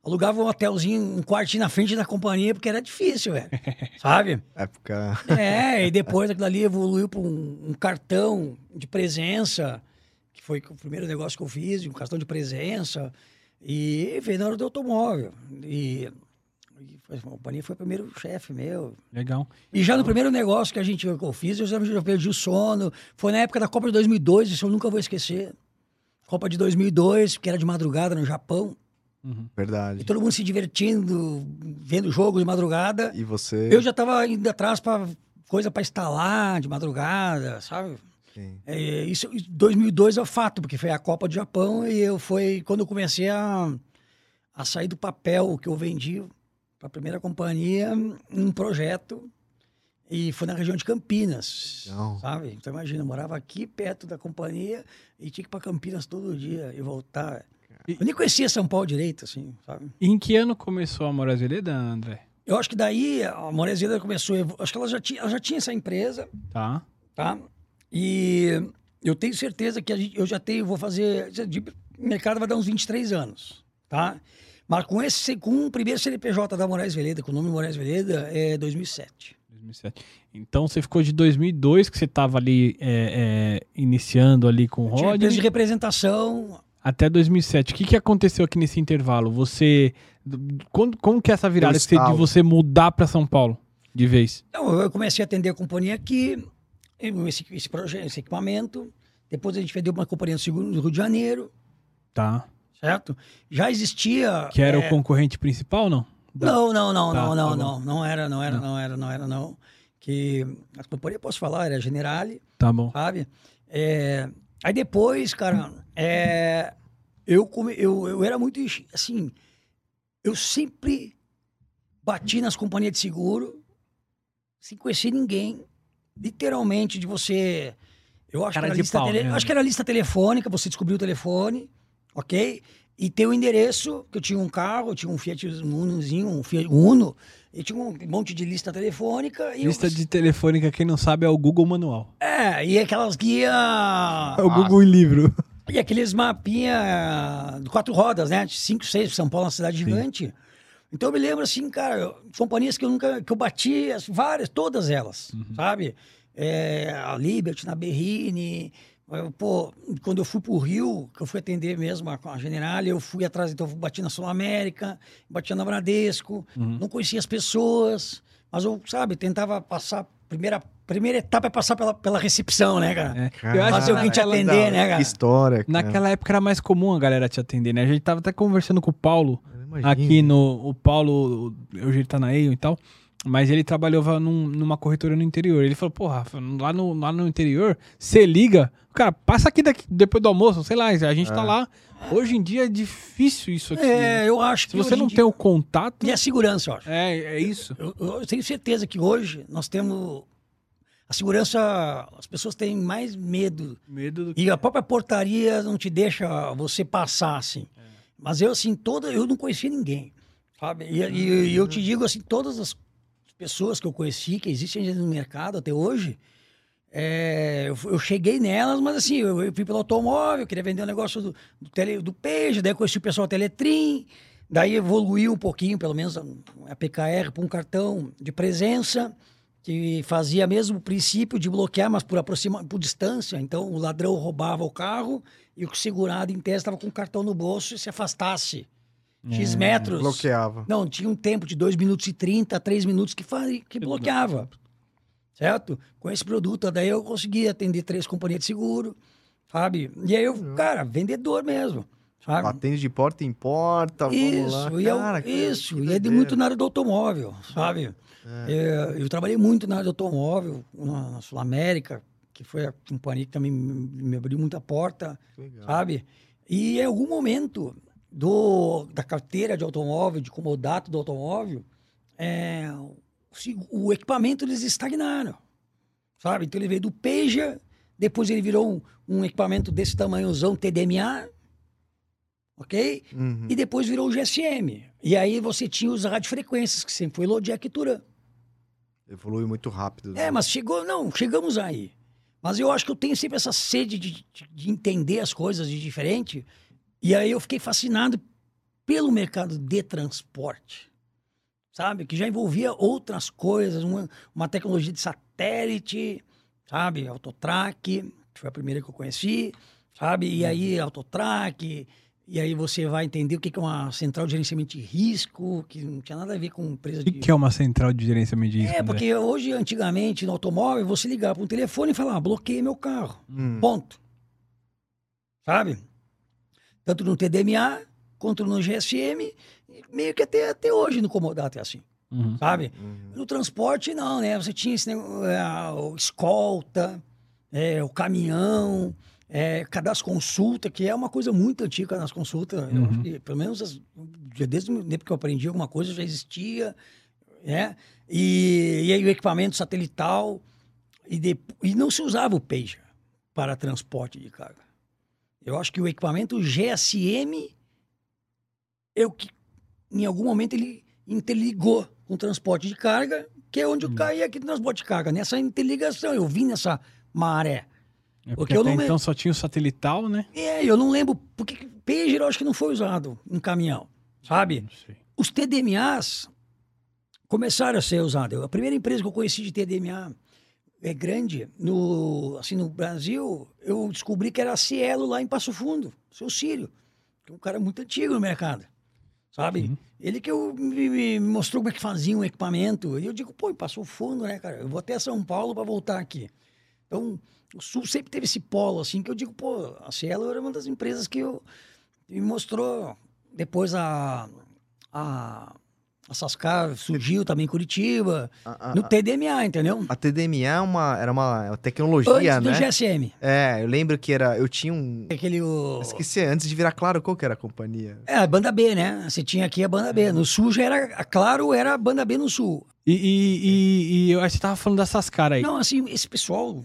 S2: Alugava um hotelzinho, um quartinho na frente da companhia, porque era difícil, velho. sabe?
S1: Época.
S2: É, e depois aquilo ali evoluiu para um, um cartão de presença, que foi o primeiro negócio que eu fiz, um cartão de presença, e veio na hora do automóvel. E, e foi- a companhia foi o primeiro chefe meu.
S3: Legal.
S2: E já no primeiro negócio que a gente que eu fiz, eu já, já perdi o sono. Foi na época da Copa de 2002, isso eu nunca vou esquecer. Copa de 2002, que era de madrugada no Japão.
S3: Uhum.
S2: E
S1: Verdade.
S2: todo mundo se divertindo, vendo jogo de madrugada.
S1: E você.
S2: Eu já estava indo atrás para coisa para instalar de madrugada, sabe? É, isso, 2002 é o fato, porque foi a Copa do Japão e eu foi quando eu comecei a, a sair do papel que eu vendi para a primeira companhia um projeto e foi na região de Campinas,
S1: Legal.
S2: sabe? Então imagina, eu morava aqui perto da companhia e tinha que ir para Campinas todo dia e voltar.
S3: E-
S2: Eu nem conhecia São Paulo direito, assim, sabe?
S3: E em que ano começou a Moraes Veleda, André?
S2: Eu acho que daí a Morezeda começou, acho que ela já tinha, ela já tinha essa empresa,
S3: Tá.
S2: tá? E eu tenho certeza que a gente, eu já tenho, vou fazer, de mercado vai dar uns 23 anos, tá? Mas com esse, com o primeiro CNPJ da Moraes Veleda, com o nome Moraes Veleda, é 2007.
S3: 2007. Então você ficou de 2002, que você estava ali é, é, iniciando ali com o
S2: Tinha empresa de representação,
S3: até 2007. O que, que aconteceu aqui nesse intervalo? Você... Quando, como que é essa virada de você mudar para São Paulo de vez?
S2: Então, eu comecei a atender a companhia aqui, esse, esse projeto, esse equipamento. Depois a gente vendeu uma companhia de seguro no Rio de Janeiro,
S3: Tá.
S2: certo? Já existia...
S3: Que era
S2: é,
S3: o concorrente principal, não? Da-
S2: Não, não, não,
S3: Tá,
S2: não,
S3: tá
S2: não, não. Não era, não era,
S3: Não.
S2: não era, não era, não. Que a companhia, posso falar, era Generale,
S3: Tá bom.
S2: sabe? É, aí depois, cara, é, eu, come, eu, eu era muito, assim, eu sempre bati nas companhias de seguro sem conhecer ninguém. Literalmente, de você... Eu acho,
S3: Cara
S2: que era, lista
S3: pau,
S2: tele- acho que era lista telefônica, você descobriu o telefone, ok? e ter o endereço, que eu tinha um carro, eu tinha um Fiat Unozinho, um Fiat Uno, e tinha um monte de lista telefônica.
S3: lista
S2: eu...
S3: de telefônica, quem não sabe, é o Google Manual.
S2: É, e aquelas guias...
S3: É o Google em livro.
S2: E aqueles mapinha de quatro rodas, né? Cinco, seis, São Paulo é uma cidade Sim. gigante. Então eu me lembro assim, cara, companhias que eu nunca, que eu bati, várias, todas elas, uhum. sabe? É, a Liberty, na Berrine, pô, quando eu fui pro Rio, que eu fui atender mesmo a, a General, eu fui atrás, então eu bati na Sul América, bati na Bradesco, uhum. não conhecia as pessoas, mas eu, sabe, tentava passar primeira primeira etapa é passar pela, pela recepção, né, cara? É. Eu acho Fazer alguém te atender, né, cara?
S1: Que história.
S3: Cara. Naquela época era mais comum a galera te atender, né? A gente tava até conversando com o Paulo, aqui no... O Paulo, hoje ele tá na EIO e tal, mas ele trabalhava num, numa corretora no interior. Ele falou, porra, lá no, lá no interior, você liga, cara, passa aqui daqui, depois do almoço, sei lá, a gente tá é. tá lá. Hoje em dia é difícil isso aqui.
S2: É, eu acho
S3: que. Se você não tem o contato.
S2: E a segurança, eu acho.
S3: É, é isso.
S2: Eu, eu, tenho certeza que hoje nós temos a segurança, as pessoas têm mais medo.
S3: Medo do
S2: que... E a própria portaria não te deixa você passar, assim. É. Mas eu, assim, toda, eu não conhecia ninguém, sabe? E, e, e, eu te digo, assim, todas as pessoas que eu conheci, que existem no mercado até hoje, é, eu, eu, cheguei nelas, mas assim, eu, eu fui pelo automóvel, queria vender um negócio do, do, tele, do daí conheci o pessoal Teletrim, daí evoluiu um pouquinho, pelo menos a, a PKR, para um cartão de presença que fazia mesmo o princípio de bloquear, mas por aproxima, por distância. Então o ladrão roubava o carro e o segurado em tese estava com o cartão no bolso e se afastasse X é, metros.
S1: Bloqueava.
S2: Não, tinha um tempo de 2 minutos e 30, 3 minutos que, faz, que bloqueava. Certo? Com esse produto, daí eu consegui atender três companhias de seguro, sabe? E aí eu, cara, vendedor mesmo. Sabe?
S1: Atende de porta em porta,
S2: isso,
S1: lá.
S2: E Cara, eu, isso, e é de muito na área do automóvel, sabe? É. é. eu trabalhei muito na área do automóvel, na, na Sul América, que foi a companhia que também me abriu muita porta, Legal. sabe? E em algum momento do, da carteira de automóvel, de comodato do automóvel, é, o, o, equipamento eles estagnaram, sabe? Então ele veio do Peja, depois ele virou um, um equipamento desse tamanhozão TDMA, ok? Uhum. E depois virou o GSM. E aí você tinha os radiofrequências, que sempre foi Lodiac e Turan.
S1: Evolui muito rápido.
S2: Né? É, mas chegou, não, chegamos aí. Mas eu acho que eu tenho sempre essa sede de, de entender as coisas de diferente. E aí eu fiquei fascinado pelo mercado de transporte, sabe? Que já envolvia outras coisas, uma, uma tecnologia de satélite, sabe? Autotrack, que foi a primeira que eu conheci, sabe? E aí uhum. Autotrack, e aí você vai entender o que é uma central de gerenciamento de risco, que não tinha nada a ver com empresa de...
S3: O que é uma central de gerenciamento de risco?
S2: É, porque hoje, antigamente, no automóvel, você ligava para um telefone e falava, ah, bloqueei meu carro. Hum. Ponto. Sabe? Tanto no TDMA quanto no GSM, meio que até, até hoje no Comodato é assim. Uhum. Sabe? Uhum. No transporte, não, né? Você tinha esse negócio, é, o escolta, é, o caminhão é, cadastro consulta, que é uma coisa muito antiga nas consultas. Uhum. Eu, pelo menos as, desde o tempo que eu aprendi alguma coisa já existia. Né? E, e aí o equipamento satelital. E, de, e não se usava o pager para transporte de carga. Eu acho que o equipamento GSM é o que, em algum momento, ele interligou com o transporte de carga, que é onde eu uhum. caí aqui no transporte de carga. Nessa interligação, eu vim nessa maré.
S3: É porque, porque eu não então só tinha o satelital, né?
S2: É, eu não lembro. Porque pager eu acho que não foi usado em caminhão, sabe? Os TDMAs começaram a ser usados. A primeira empresa que eu conheci de TDMA é grande, no, assim, no Brasil, eu descobri que era a Cielo lá em Passo Fundo, seu Círio, que é um cara muito antigo no mercado, sabe? Uhum. Ele que eu, me, me, mostrou como é que fazia um equipamento. E eu digo, pô, passou fundo, né, cara? Eu vou até São Paulo para voltar aqui. Então, o Sul sempre teve esse polo, assim, que eu digo, pô, a Cielo era uma das empresas que eu, me mostrou. Depois a, a, a Sascar surgiu também em Curitiba, a, a, no TDMA, entendeu?
S1: A TDMA é uma, era uma tecnologia,
S2: antes
S1: né?
S2: do GSM.
S1: É, eu lembro que era, eu tinha um...
S2: Aquele... O...
S1: Esqueci, antes de virar Claro, qual que era a companhia?
S2: É, a Banda B, né? Você tinha aqui a Banda B. No Sul já era, a Claro era a Banda B no Sul.
S3: E, e, e, e eu acho que você tava falando dessas caras aí.
S2: Não, assim, esse pessoal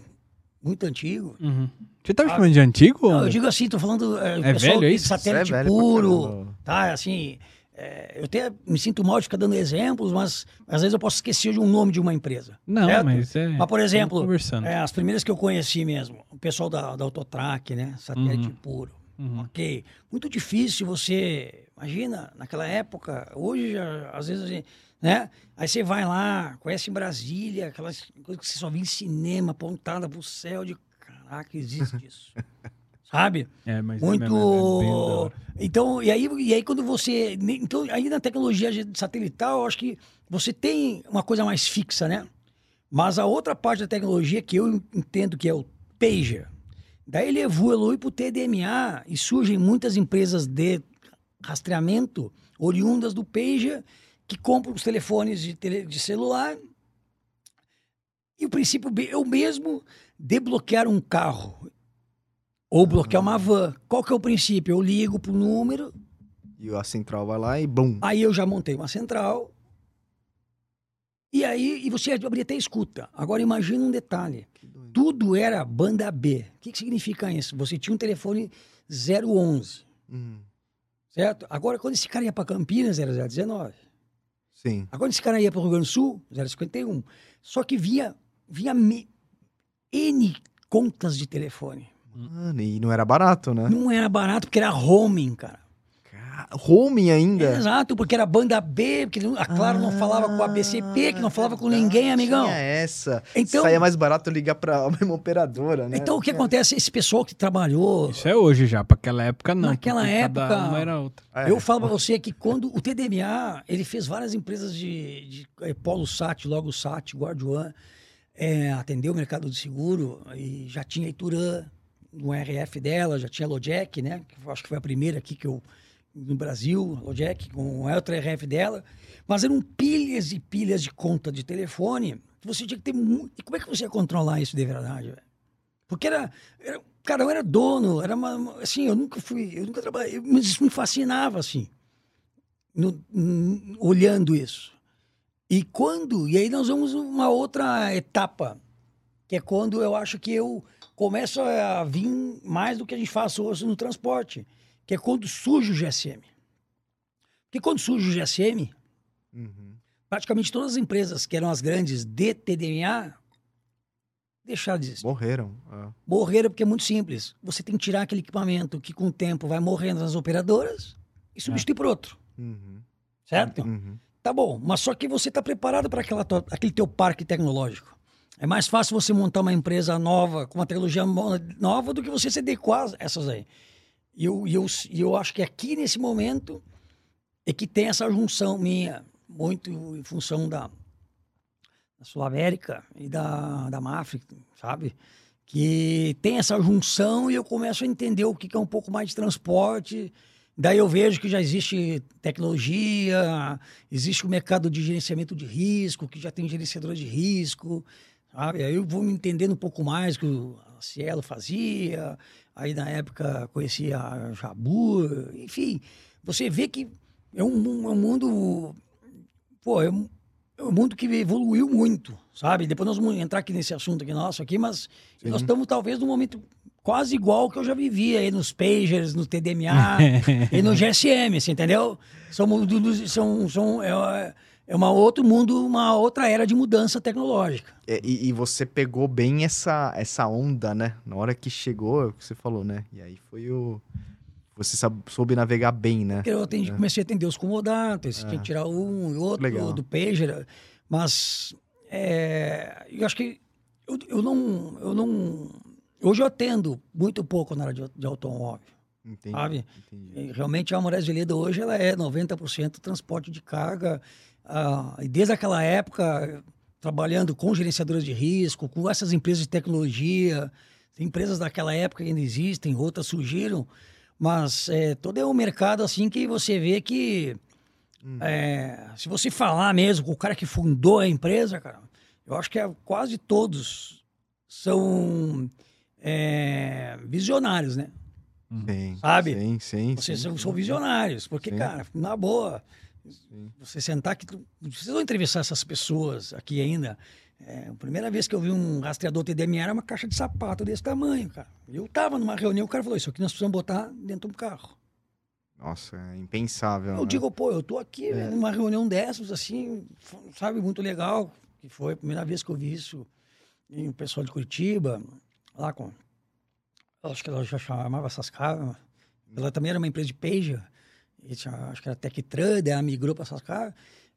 S2: muito antigo.
S3: Uhum. Você tá me chamando de antigo?
S2: Não, eu digo assim, tô falando é,
S3: É
S2: pessoal
S3: velho, é
S2: de
S3: isso?
S2: satélite
S1: Isso é
S2: puro, tá? Assim, é, eu até me sinto mal de ficar dando exemplos, mas às vezes eu posso esquecer de um nome de uma empresa.
S3: Não,
S2: certo?
S3: mas é.
S2: Mas, por exemplo,
S3: Conversando.
S2: é, as primeiras que eu conheci mesmo, o pessoal da, da Autotrack, né? Satélite
S3: Uhum.
S2: puro.
S3: Uhum.
S2: Ok. Muito difícil você. Imagina, naquela época, hoje, já, às vezes, a gente, né? Aí você vai lá, conhece Brasília, aquelas coisas que você só vê em cinema, apontada pro céu, de caraca, existe isso. Sabe?
S3: É, mas é
S2: Muito.
S3: é hora.
S2: então, e aí, e aí quando você. Então, aí na tecnologia satelital, eu acho que você tem uma coisa mais fixa, né? Mas a outra parte da tecnologia que eu entendo que é o pager, daí ele evolui para o TDMA e surgem muitas empresas de rastreamento oriundas do pager que compram os telefones de, tele- de celular. E o princípio é o mesmo de bloquear um carro ou bloquear uma van. Qual que é o princípio? Eu ligo pro número,
S1: E a central vai lá e bum.
S2: aí eu já montei uma central. E aí, e você abria até escuta. Agora imagina um detalhe. Tudo era banda B. O que, que significa isso? Você tinha um telefone 011,
S1: Hum,
S2: certo? Agora, quando esse cara ia para Campinas, era 019.
S1: sim.
S2: Agora, esse cara ia para o Rio Grande do Sul, 051. Só que vinha, vinha me- N contas de telefone.
S1: Mano, e não era barato, né?
S2: Não era barato, porque era roaming, cara.
S1: Roaming ainda.
S2: Exato, porque era banda B, porque a Claro não falava com a BCP, que não falava com ninguém, amigão.
S1: Tinha essa.
S2: Então-
S1: Saía mais barato ligar pra mesma operadora, né?
S2: Então o que acontece? Esse pessoal que trabalhou.
S3: Isso é hoje já, pra aquela época não.
S2: Naquela
S3: porque cada
S2: época-
S3: uma era outra.
S1: É.
S2: Eu falo pra você que quando o TDMA, ele fez várias empresas de, de eh, Polo Sat, Logo Sat, Guardian, é, atendeu o mercado de seguro e já tinha Iturã no RF dela, já tinha Lojec, né? Acho que foi a primeira aqui que eu no Brasil, Lojec, com o outro RF dela. Mas eram pilhas e pilhas de conta de telefone você tinha que ter muito. E como é que você ia controlar isso de verdade, velho? Porque era, era. Cara, eu era dono, era uma. Assim, eu nunca fui. Eu nunca trabalhei. Mas isso me fascinava, assim. no- n- olhando isso. E quando. E aí nós vamos uma outra etapa, que é quando eu acho que eu começo a vir mais do que a gente faz hoje no transporte, que é quando surge o GSM. Porque quando surge o GSM,
S1: Uhum.
S2: praticamente todas as empresas que eram as grandes de TDMA deixaram de existir.
S1: Morreram. é.
S2: Morreram porque é muito simples. Você tem que tirar aquele equipamento que com o tempo vai morrendo nas operadoras e substituir por outro,
S1: Uhum.
S2: certo?
S1: Uhum.
S2: Tá bom, mas só que você está preparado para aquele teu parque tecnológico. É mais fácil você montar uma empresa nova, com uma tecnologia nova, do que você se adequar a essas aí. E eu, eu, eu acho que aqui nesse momento é que tem essa junção minha, muito em função da, da Sul América e da, da Mafra, sabe? Que tem essa junção e eu começo a entender o que é um pouco mais de transporte. Daí eu vejo que já existe tecnologia, existe o mercado de gerenciamento de risco, que já tem gerenciador de risco, sabe? Aí eu vou me entendendo um pouco mais que o Cielo fazia, aí na época conhecia a Jabu, enfim. Você vê que é um, é um mundo, pô, é um, é um mundo que evoluiu muito, sabe? Depois nós vamos entrar aqui nesse assunto aqui nosso aqui, mas
S1: Sim.
S2: nós estamos talvez num momento quase igual ao que eu já vivi aí nos pagers, no TDMA e no GSM, você entendeu? São, são, são é, é uma outro mundo, uma outra era de mudança tecnológica.
S1: É, E, e você pegou bem essa, essa onda, né? Na hora que chegou, é o que você falou, né? E aí foi o. Você soube navegar bem, né?
S2: Eu atendi, comecei a atender os comodatos, tinha que tirar um e outro
S1: Legal.
S2: do pager, mas é, eu acho que eu, eu não, eu não, hoje eu atendo muito pouco na área de, de automóvel,
S1: Entendi.
S2: sabe?
S1: entendi.
S2: Realmente a Moraes de Leda hoje ela é 90% transporte de carga. ah, e desde aquela época, trabalhando com gerenciadoras de risco, com essas empresas de tecnologia, empresas daquela época que ainda existem, outras surgiram, mas é, todo é um mercado assim que você vê que é, se você falar mesmo com o cara que fundou a empresa, cara, eu acho que é, quase todos são é, visionários, né?
S1: Sim,
S2: Sabe?
S1: Sim, sim.
S2: Vocês
S1: sim,
S2: são,
S1: sim.
S2: são visionários, porque,
S1: Sim.
S2: cara, na boa,
S1: Sim.
S2: você sentar aqui, vocês vão entrevistar essas pessoas aqui ainda, É, a primeira vez que eu vi um rastreador TDM era uma caixa de sapato desse tamanho, cara. Eu tava numa reunião, o cara falou: Isso aqui nós precisamos botar dentro de um carro.
S1: Nossa, é impensável.
S2: Eu
S1: né?
S2: digo, pô, eu tô aqui é. numa reunião dessas, assim, sabe, muito legal. Que foi a primeira vez que eu vi isso em o pessoal de Curitiba, lá com. Acho que ela já chamava essas caras. Ela também era uma empresa de pager. E tinha, acho que era Tectran, daí ela migrou para essas caras.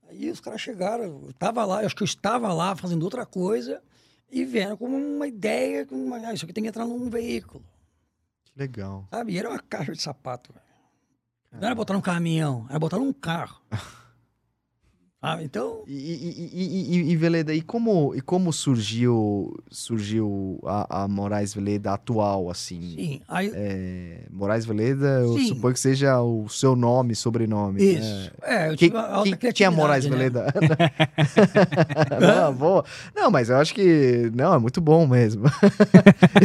S2: Aí os caras chegaram, eu tava lá, eu acho que eu estava lá fazendo outra coisa e vieram com uma ideia, com uma, ah, isso aqui tem que entrar num veículo.
S1: Que legal.
S2: Sabe? E era uma caixa de sapato. Não era botar num caminhão, era botar num carro. Ah, então.
S1: E, e, e, e, Veleda, e como, e como surgiu surgiu a, a Moraes Veleda atual, assim?
S2: Sim. Aí...
S1: É, Moraes Veleda, eu Sim. suponho que seja o seu nome, sobrenome.
S2: Né? Isso. É, eu
S1: que, que, que é Moraes né? Veleda? não, boa. Não, mas eu acho que. Não, é muito bom mesmo.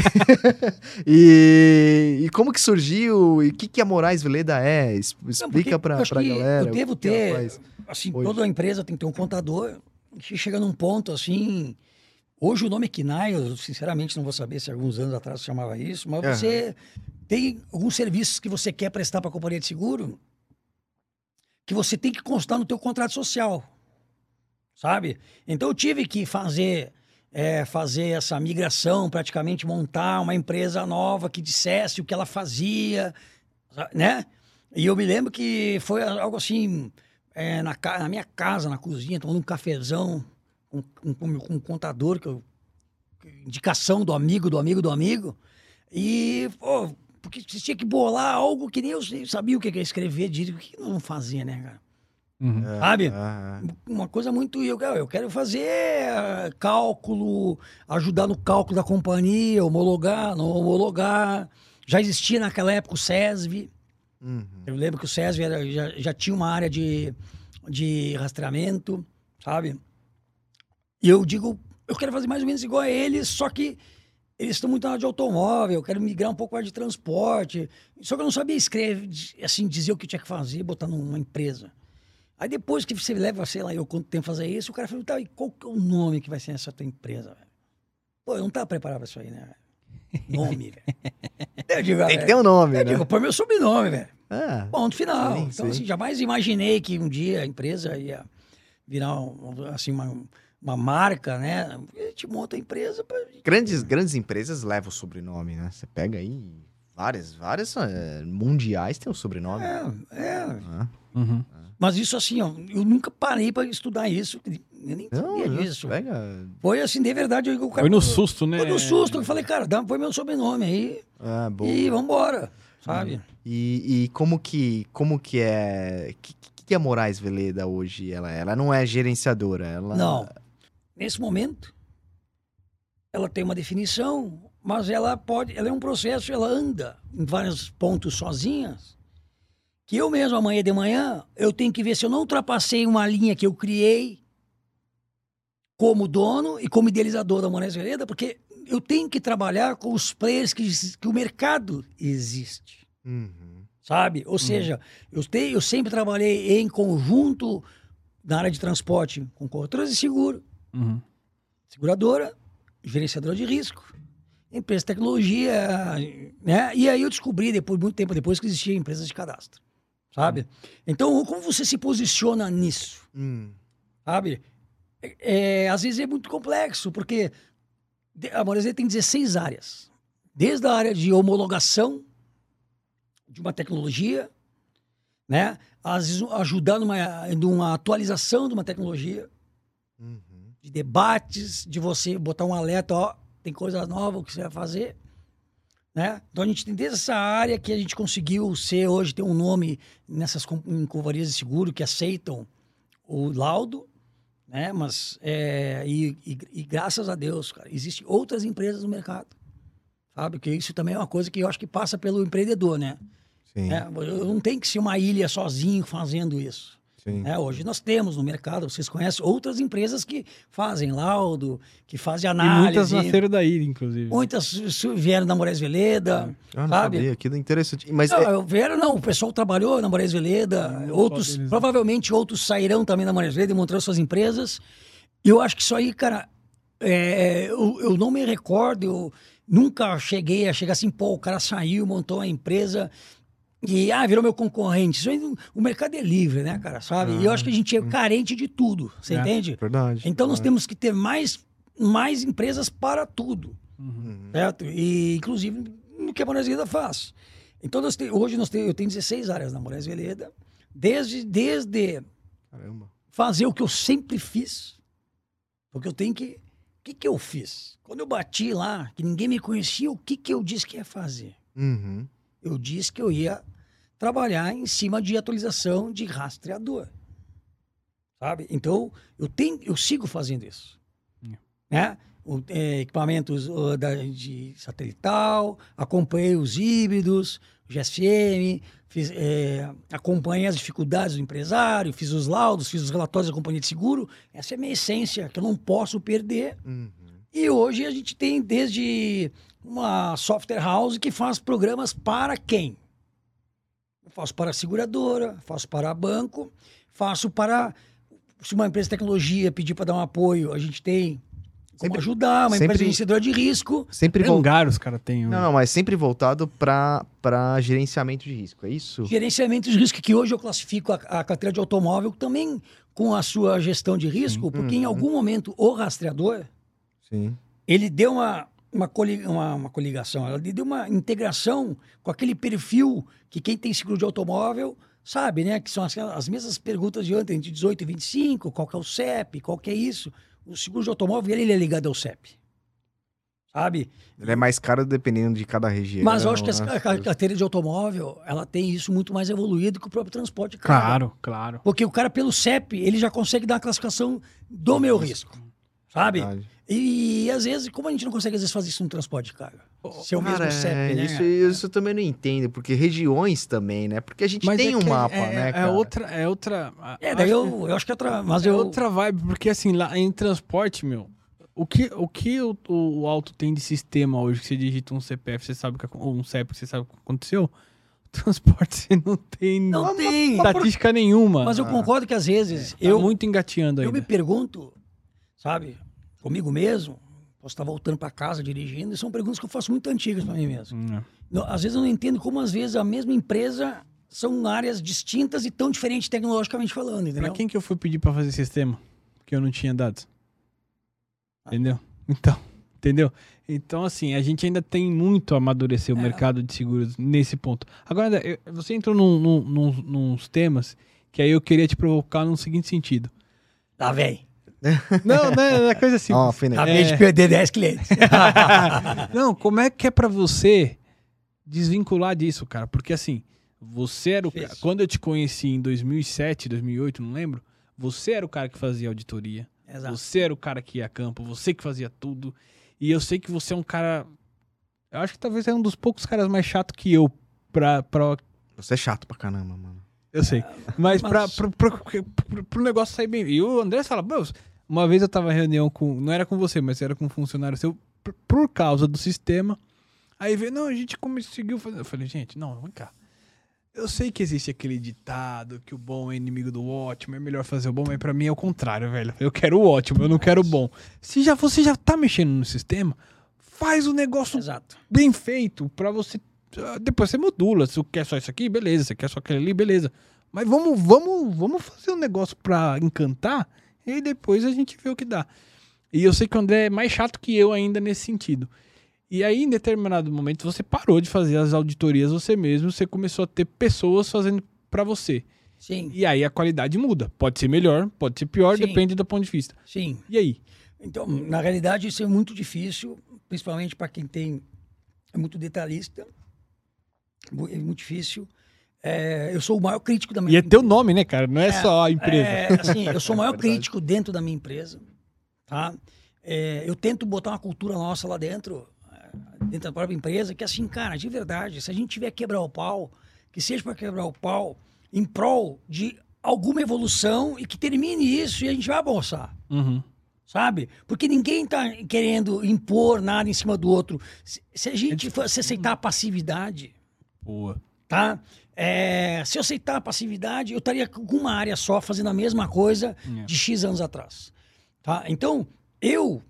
S1: e, e como que surgiu? E o que, que a Moraes Veleda é? Explica não, pra, pra galera.
S2: Eu devo ter assim, Hoje. toda empresa tem que ter um contador que chega num ponto assim. Hoje o nome é KINAI, eu sinceramente não vou saber se alguns anos atrás se chamava isso, mas você tem alguns serviços que você quer prestar para a companhia de seguro que você tem que constar no teu contrato social, sabe? Então eu tive que fazer é, fazer essa migração, praticamente montar uma empresa nova que dissesse o que ela fazia, né? E eu me lembro que foi algo assim é, na, na, minha casa, na cozinha, tomando um cafezão com, com, com um contador, que eu, indicação do amigo, do amigo, do amigo. E, pô, porque você tinha que bolar algo que nem eu sabia o que ia escrever, de o que não fazia, né, cara? Uhum. Sabe? É, é, é. Uma coisa muito. Eu, eu quero fazer eh, cálculo, ajudar no cálculo da companhia, homologar, não homologar. Já existia naquela época o SESV, Uhum. Eu lembro que o SESV era, já, já tinha uma área de, de rastreamento, sabe? E eu digo, eu quero fazer mais ou menos igual a eles, só que eles estão muito na área de automóvel, eu quero migrar um pouco para de transporte. Só que eu não sabia escrever, assim, dizer o que tinha que fazer, botar numa empresa. Aí depois que você leva, sei lá, eu quanto tempo fazer isso, o cara falou, tá, e qual que é o nome que vai ser essa tua empresa, velho? Pô, eu não tava preparado para isso aí, né? Nome, velho.
S1: Digo, Tem que ter um nome,
S2: eu
S1: né?
S2: digo, põe meu sobrenome, velho. Ah, Ponto final. Sim, então, sim. assim, jamais imaginei que um dia a empresa ia virar assim, uma, uma marca, né? A gente monta a empresa. Pra...
S1: Grandes, grandes empresas levam o sobrenome, né? Você pega aí várias, várias é, mundiais têm o sobrenome.
S2: É, é. Ah. Uhum. Mas isso assim, ó, eu nunca parei para estudar isso. Eu nem não, sabia disso. Pega... Foi assim, de verdade. Eu,
S3: cara, foi no susto, né?
S2: Foi no susto. Eu falei, cara, dá, põe meu sobrenome aí. Ah, boa. E vambora, sabe?
S1: E, e como que como que é... que, que é Moraes Veleda hoje? Ela, ela não é gerenciadora, ela...
S2: Não. Nesse momento, ela tem uma definição, mas ela pode... Ela é um processo, ela anda em vários pontos sozinhas que eu mesmo amanhã de manhã eu tenho que ver se eu não ultrapassei uma linha que eu criei como dono e como idealizador da Moraes Vereda, porque eu tenho que trabalhar com os players que, que o mercado existe. Uhum. Sabe? Ou uhum. seja, eu, te, eu sempre trabalhei em conjunto na área de transporte com corretoras de seguro, uhum. seguradora, gerenciadora de risco, empresa de tecnologia, né? E aí eu descobri, depois, muito tempo depois, que existia empresas de cadastro sabe? Então, como você se posiciona nisso? Hum. Sabe? É, é, às vezes é muito complexo, porque a Moraes tem 16 áreas. Desde a área de homologação de uma tecnologia, né? Às vezes ajudar numa, numa atualização de uma tecnologia, uhum. de debates, de você botar um alerta, ó, tem coisa nova que você vai fazer. Né? Então a gente tem desde essa área que a gente conseguiu ser hoje, ter um nome nessas em convarias de seguro que aceitam o laudo, né? Mas é, e, e, e, graças a Deus, cara, existem outras empresas no mercado, sabe? Que isso também é uma coisa que eu acho que passa pelo empreendedor, né? Sim. É, eu não tenho que ser uma ilha sozinho fazendo isso. É, hoje nós temos no mercado, vocês conhecem outras empresas que fazem laudo, que fazem análise.
S3: E muitas nasceram daí, inclusive.
S2: Muitas vieram da Moraes Veleda,
S1: ah, não sabe? Sabia, aquilo é interessante.
S2: Mas não, é... vieram não, o pessoal trabalhou na Moraes Veleda, outros, provavelmente outros sairão também da Moraes Veleda e montaram suas empresas. E eu acho que isso aí, cara, é, eu, eu não me recordo, eu nunca cheguei a chegar assim, pô, o cara saiu, montou uma empresa e, ah, virou meu concorrente. Isso aí, o mercado é livre, né, cara, sabe? E eu acho que a gente é carente de tudo, você
S3: É.
S2: entende?
S1: Verdade.
S2: Então nós temos que ter mais, mais empresas para tudo,
S1: Uhum.
S2: certo? E, inclusive, no que a Moraes Veleda faz. Então, nós te- hoje nós te- eu tenho 16 áreas na Moraes Veleda, desde, desde
S1: Caramba.
S2: fazer o que eu sempre fiz. Porque eu tenho que. O que, que eu fiz? Quando eu bati lá, que ninguém me conhecia, o que, que eu disse que ia fazer?
S1: Uhum.
S2: Eu disse que eu ia trabalhar em cima de atualização de rastreador. Sabe? Então, eu, tenho, eu sigo fazendo isso.
S3: É.
S2: Né? O, é, equipamentos ó, da, de satelital, acompanhei os híbridos, o GSM, fiz, é, acompanhei as dificuldades do empresário, fiz os laudos, fiz os relatórios da companhia de seguro. Essa é a minha essência, que eu não posso perder.
S1: Uhum.
S2: E hoje a gente tem desde uma software house que faz programas para quem? Eu faço para a seguradora, faço para banco, faço para. Se uma empresa de tecnologia pedir para dar um apoio, a gente tem como
S1: Sempre-
S2: ajudar, uma empresa
S1: sempre-
S2: gerenciadora de risco.
S1: Sempre voltado.
S3: Hangar os caras têm. um-
S1: Não, não, mas sempre voltado para gerenciamento de risco, é isso?
S2: Gerenciamento de risco, que hoje eu classifico a, a carteira de automóvel também com a sua gestão de risco, porque em
S1: Uhum.
S2: algum momento o rastreador
S1: Sim.
S2: ele deu uma, uma, coli- uma, uma coligação, ele deu uma integração com aquele perfil que quem tem seguro de automóvel sabe, né? Que são as, as mesmas perguntas de ontem, de 18 e 25, qual que é o CEP, qual que é isso. O seguro de automóvel, ele é ligado ao CEP. Sabe?
S1: Ele é mais caro dependendo de cada região.
S2: Mas eu acho que
S1: né?
S2: a, a carteira de automóvel, ela tem isso muito mais evoluído que o próprio transporte.
S3: Claro, claro.
S2: Porque o cara, pelo CEP, ele já consegue dar uma classificação do meu risco. Sabe?
S1: Verdade.
S2: E, às vezes, como a gente não consegue, às vezes, fazer isso no transporte de carga? Se é o
S1: Cara,
S2: mesmo CEP,
S1: é,
S2: né?
S1: Isso, isso eu também não entendo, porque regiões também, né? Porque a gente
S3: Mas
S1: tem
S3: é
S1: um
S3: que
S1: mapa,
S3: é,
S1: né,
S3: é
S1: cara?
S3: outra, é outra. a-
S2: É, daí eu, eu acho que é outra. Mas
S3: é
S2: eu.
S3: outra vibe, porque assim, lá em transporte, meu, o que o, que o, o auto tem de sistema hoje, que você digita um CPF, você sabe que, ou um CEP, você sabe o que aconteceu? Transporte, você não tem
S2: Não tem.
S3: estatística nenhuma.
S2: Mas eu concordo que às vezes
S3: Tá
S2: eu,
S3: muito engateando
S2: eu me pergunto, sabe, comigo mesmo, posso estar voltando para casa dirigindo, e são perguntas que eu faço muito antigas para mim mesmo.
S3: Hum, é.
S2: Não, Às vezes eu não entendo como, às vezes, a mesma empresa são áreas distintas e tão diferentes tecnologicamente falando,
S3: Pra
S2: entendeu?
S3: quem que eu fui pedir pra fazer sistema? Que eu não tinha dados.
S2: Ah.
S3: Entendeu? Então, entendeu? Então, assim, a gente ainda tem muito a amadurecer o
S2: É.
S3: mercado de seguros nesse ponto. Agora, eu- você entrou num, num, num- nos temas que aí eu queria te provocar no seguinte sentido.
S2: Tá, velho.
S3: Não, não é coisa assim.
S1: Ó,
S2: Tá bem de perder 10 clientes.
S3: não, como é que é pra você desvincular disso, cara? Porque assim, você era o cara. Quando eu te conheci em 2007, 2008, não lembro. Você era o cara que fazia auditoria.
S2: Exato.
S3: Você era o cara que ia a campo, você que fazia tudo. E eu sei que você é um cara. Eu acho que talvez é um dos poucos caras mais chato que eu pra. pra
S1: Você é chato pra caramba, mano.
S3: Eu sei. Mas,
S2: mas-
S3: pro- pro negócio sair bem. E o André fala, "Meu, uma vez eu tava em reunião com. Não era com você, mas era com um funcionário seu, por, causa do sistema. Aí veio, não, a gente conseguiu fazer. Eu falei, gente, não, vem cá. Eu sei que existe aquele ditado que o bom é inimigo do ótimo, é melhor fazer o bom, mas pra mim é o contrário, velho. Eu quero o ótimo, eu não quero o bom. Se já você já tá mexendo no sistema, faz o negócio
S2: Exato.
S3: bem feito pra você. Ah, Depois você modula. Se você quer só isso aqui, beleza. Se você quer só aquele ali, beleza. Mas vamos, vamos, vamos fazer um negócio pra encantar e depois a gente vê o que dá. E eu sei que o André é mais chato que eu ainda nesse sentido. E aí, em determinado momento, você parou de fazer as auditorias você mesmo, você começou a ter pessoas fazendo pra você.
S2: Sim,
S3: E aí a qualidade muda. Pode ser melhor, pode ser pior,
S2: Sim.
S3: depende do ponto de vista.
S2: sim.
S3: E aí?
S2: Então, na realidade, isso é muito difícil, principalmente para quem tem é muito detalhista. É muito difícil. É, eu sou o maior crítico da minha
S3: E é teu nome, né, cara? Não é, só a empresa.
S2: É, assim, eu sou o maior
S1: Verdade.
S2: crítico dentro da minha empresa, tá? É, eu tento botar uma cultura nossa lá dentro, é, dentro da própria empresa, que assim, cara, de verdade, se a gente tiver que quebrar o pau, que seja para quebrar o pau em prol de alguma evolução e que termine isso e a gente vai avançar
S3: Uhum.
S2: sabe? Porque ninguém tá querendo impor nada em cima do outro. Se, se a gente fosse aceitar a passividade,
S3: Boa.
S2: tá? É, se eu aceitar a passividade, eu estaria com uma área só fazendo a mesma coisa
S3: É.
S2: de X anos atrás, tá? Então, eu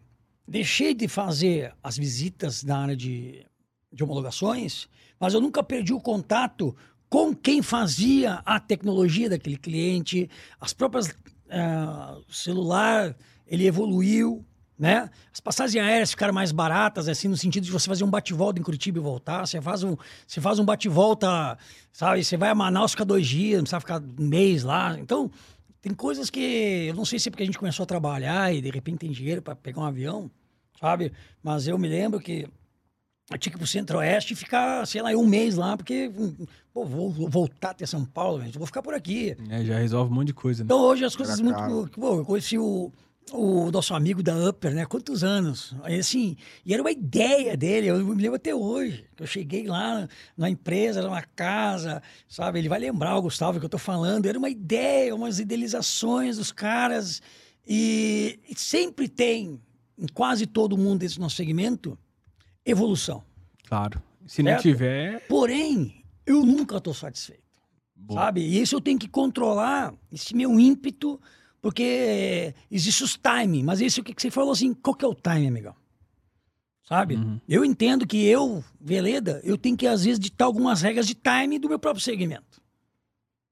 S2: deixei de fazer as visitas na área de, de homologações, mas eu nunca perdi o contato com quem fazia a tecnologia daquele cliente, as próprias uh, celular, ele evoluiu, né? As passagens aéreas ficaram mais baratas, assim, no sentido de você fazer um bate-volta em Curitiba e voltar. Você faz um, você faz um bate-volta, sabe? Você vai a Manaus, fica dois dias, não precisa ficar um mês lá. Então, tem coisas que eu não sei se é porque a gente começou a trabalhar e de repente tem dinheiro para pegar um avião, sabe? Mas eu me lembro que eu tinha que ir pro Centro-Oeste e ficar, sei lá, um mês lá, porque, pô, vou, vou voltar até São Paulo, gente, vou ficar por aqui.
S3: É, já resolve um monte de coisa, né?
S2: Então hoje as coisas muito. Pô, eu conheci o, o nosso amigo da Upper, né? Quantos anos? Aí, assim, e era uma ideia dele, eu me lembro até hoje. Eu cheguei lá na empresa, numa casa, sabe? Ele vai lembrar o Gustavo que eu tô falando. Era uma ideia, umas idealizações dos caras. E, e sempre tem, em quase todo mundo desse nosso segmento, evolução.
S3: Claro. Se certo? não tiver.
S2: Porém, eu nunca estou satisfeito. Boa. Sabe? E isso eu tenho que controlar, esse meu ímpeto, porque existe os timing. Mas isso que você falou assim, qual que é o timing, amigão? Sabe? Uhum. Eu entendo que eu, Veleda, eu tenho que às vezes ditar algumas regras de timing do meu próprio segmento.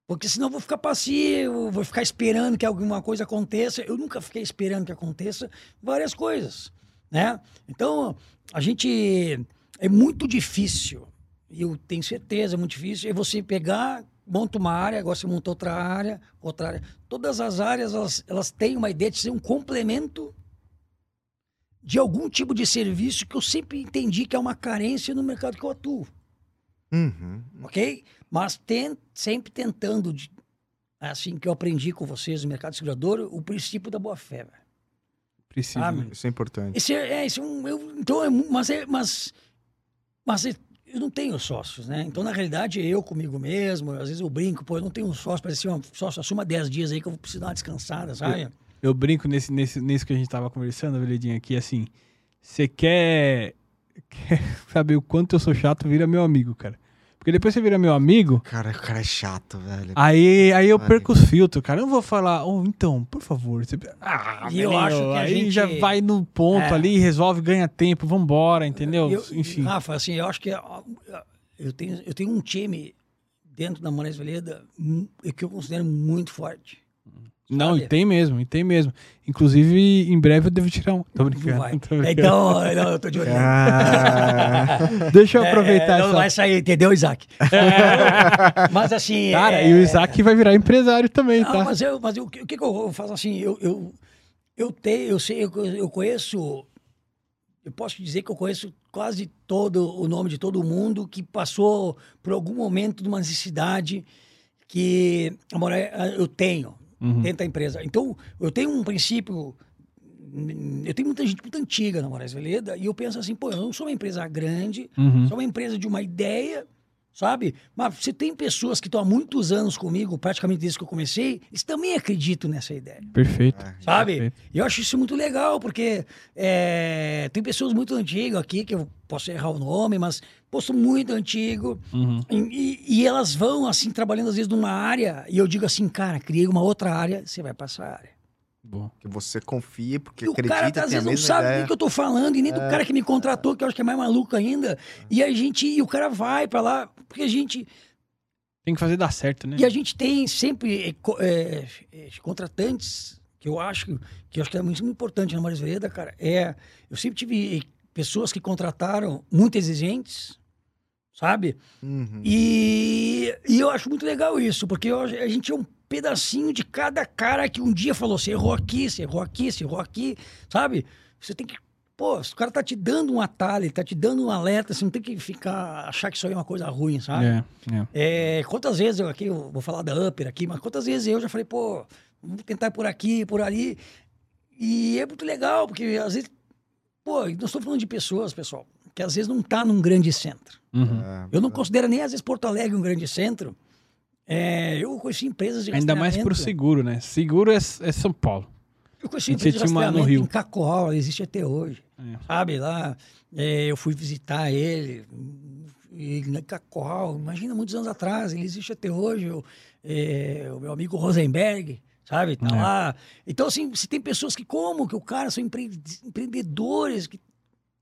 S2: Porque senão eu vou ficar passivo, vou ficar esperando que alguma coisa aconteça. Eu nunca fiquei esperando que aconteça várias coisas, né? Então, a gente é muito difícil, eu tenho certeza, é muito difícil, é você pegar, monta uma área, agora você monta outra área, outra área. Todas as áreas, elas, elas têm uma ideia de ser um complemento de algum tipo de serviço que eu sempre entendi que é uma carência no mercado que eu atuo.
S1: Uhum.
S2: Ok? Mas tem, sempre tentando, de, assim que eu aprendi com vocês no mercado segurador, o princípio da boa-fé.
S1: Precisa, ah, isso é importante.
S2: Esse é, é, esse é um, eu, então, é, mas, é, mas, mas é, eu não tenho sócios, né? Então, na realidade, eu comigo mesmo, às vezes eu brinco, pô, eu não tenho um sócio, parece um sócio, assuma 10 dias aí que eu vou precisar dar uma descansada, sabe?
S3: Eu, eu brinco nesse, nesse, nesse que a gente tava conversando, Veledinha, aqui, assim, você quer, quer saber o quanto eu sou chato, vira meu amigo, cara. Porque depois você vira meu amigo.
S1: Cara, o cara é chato, velho.
S3: Aí, aí eu perco os filtros, cara. Eu não vou falar, oh, então, por favor. Você... Ah, e eu acho que aí gente... já vai no ponto é. ali, resolve, ganha tempo, vambora, entendeu?
S2: Eu,
S3: Enfim.
S2: Rafa, assim, eu acho que eu tenho, eu tenho um time dentro da Moraes Veleda que eu considero muito forte.
S3: Não, e tem mesmo, e tem mesmo. Inclusive, em breve eu devo tirar um. Tô brincando.
S2: Vai.
S3: Tô
S2: brincando. Então, não, eu tô de olho.
S3: Ah. Deixa eu aproveitar é,
S2: Não essa... vai sair, entendeu, Isaac? É. mas assim.
S3: Cara, é... e o Isaac vai virar empresário também, não, tá?
S2: Mas, eu, mas eu, o que, que eu faço assim? Eu, eu, eu tenho, eu sei, eu, eu conheço. Eu posso dizer que eu conheço quase todo o nome de todo mundo que passou por algum momento de uma necessidade que eu tenho uhum. dentro da empresa. Então, eu tenho um princípio. Eu tenho muita gente muito antiga na Moraes Veleda e eu penso assim, pô, eu não sou uma empresa grande, uhum. sou uma empresa de uma ideia, sabe? Mas você tem pessoas que estão há muitos anos comigo, praticamente desde que eu comecei, eles também acreditam nessa ideia.
S3: Perfeito.
S2: É, sabe? Perfeito. E eu acho isso muito legal, porque é, tem pessoas muito antigas aqui, que eu posso errar o nome, mas posto muito antigo. Uhum. E, e, elas vão, assim, trabalhando às vezes numa área, e eu digo assim, cara, criei uma outra área, você vai para essa área.
S1: Bom. Que você confia, porque
S2: e
S1: acredita,
S2: o cara, às vezes, não sabe ideia. do que eu tô falando, e nem é. do cara que me contratou, que eu acho que é mais maluco ainda. E a gente, e o cara vai para lá, porque a gente...
S3: Tem que fazer dar certo, né?
S2: E a gente tem sempre é, é, contratantes, que eu acho que eu acho que é muito importante na Maris Vereda, cara. É, eu sempre tive pessoas que contrataram muito exigentes, sabe? Uhum. E, e eu acho muito legal isso, porque eu, a gente é um pedacinho de cada cara que um dia falou: você errou aqui, você errou aqui, você errou aqui, sabe? Você tem que. Pô, o cara tá te dando um atalho, tá te dando um alerta, você não tem que ficar, achar que isso aí é uma coisa ruim, sabe? É, é. É, quantas vezes eu aqui, eu vou falar da Upper aqui, mas quantas vezes eu já falei, pô, vamos tentar por aqui, por ali. E é muito legal, porque às vezes, pô, nós estamos falando de pessoas, pessoal que às vezes não está num grande centro. Uhum. É, eu não considero nem às vezes Porto Alegre um grande centro. É, eu conheci empresas de
S3: Ainda mais para o seguro, né? Seguro é, é, São Paulo.
S2: Eu conheci empresas de no Rio. em Cacoal, existe até hoje. É. Sabe, lá é, eu fui visitar ele, em Cacoal, imagina muitos anos atrás, ele existe até hoje. Eu, é, o meu amigo Rosenberg, sabe? Tá
S3: É.
S2: lá. Então, assim, você tem pessoas que, como que o cara são empre- empreendedores que,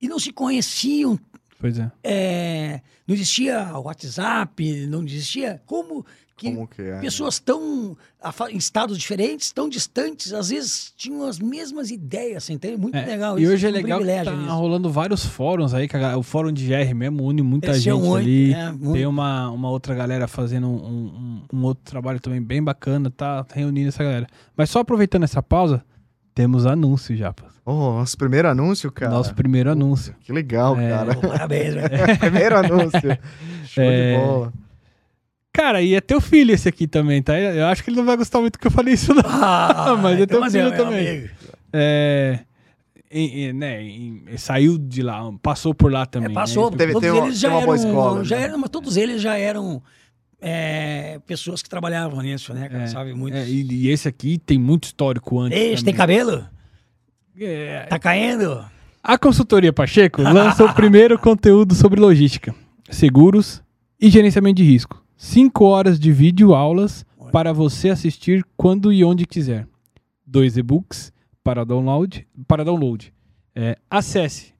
S2: e não se conheciam.
S3: Pois é.
S2: é, não existia WhatsApp, não existia. Como que
S1: Como que é?
S2: pessoas tão afa- em estados diferentes, tão distantes, às vezes tinham as mesmas ideias, assim, então é muito
S3: É,
S2: legal.
S3: E
S2: isso,
S3: hoje é
S2: um
S3: legal que tá
S2: nisso.
S3: rolando vários fóruns aí, que a o fórum de GR mesmo une muita
S2: Cresceu
S3: gente
S2: muito,
S3: ali.
S2: é, muito.
S3: Tem uma, uma outra galera fazendo um, um- um outro trabalho também bem bacana, tá reunindo essa galera. Mas só aproveitando essa pausa, temos anúncio já.
S1: Oh, nosso primeiro anúncio, cara.
S3: Nosso primeiro anúncio.
S1: Que legal,
S3: É.
S1: cara.
S2: Pô, parabéns, velho.
S1: primeiro anúncio. Show
S3: É.
S1: de bola.
S3: Cara, e é teu filho esse aqui também, tá? Eu acho que ele não vai gostar muito que eu falei isso, não.
S2: Ah,
S3: Mas é teu
S2: então,
S3: filho
S2: meu
S3: também.
S2: amigo.
S3: É. em- em- né, em- saiu de lá, passou por lá também.
S2: É,
S3: né?
S2: passou,
S1: Teve-
S2: todos
S1: teve uma-
S2: eles já
S1: uma boa
S2: eram,
S1: escola,
S2: já
S1: né?
S2: eram, mas todos eles já eram é, pessoas que trabalhavam nisso, né, cara,
S3: É,
S2: sabe, muito.
S3: É, e, e esse aqui tem muito histórico antes.
S2: Ixi, tem
S3: também.
S2: cabelo?
S3: É,
S2: Tá caindo?
S3: A consultoria Pacheco lança o primeiro conteúdo sobre logística, seguros e gerenciamento de risco. Cinco horas de vídeo aulas para você assistir quando e onde quiser. Dois e-books para download. Para download. É, acesse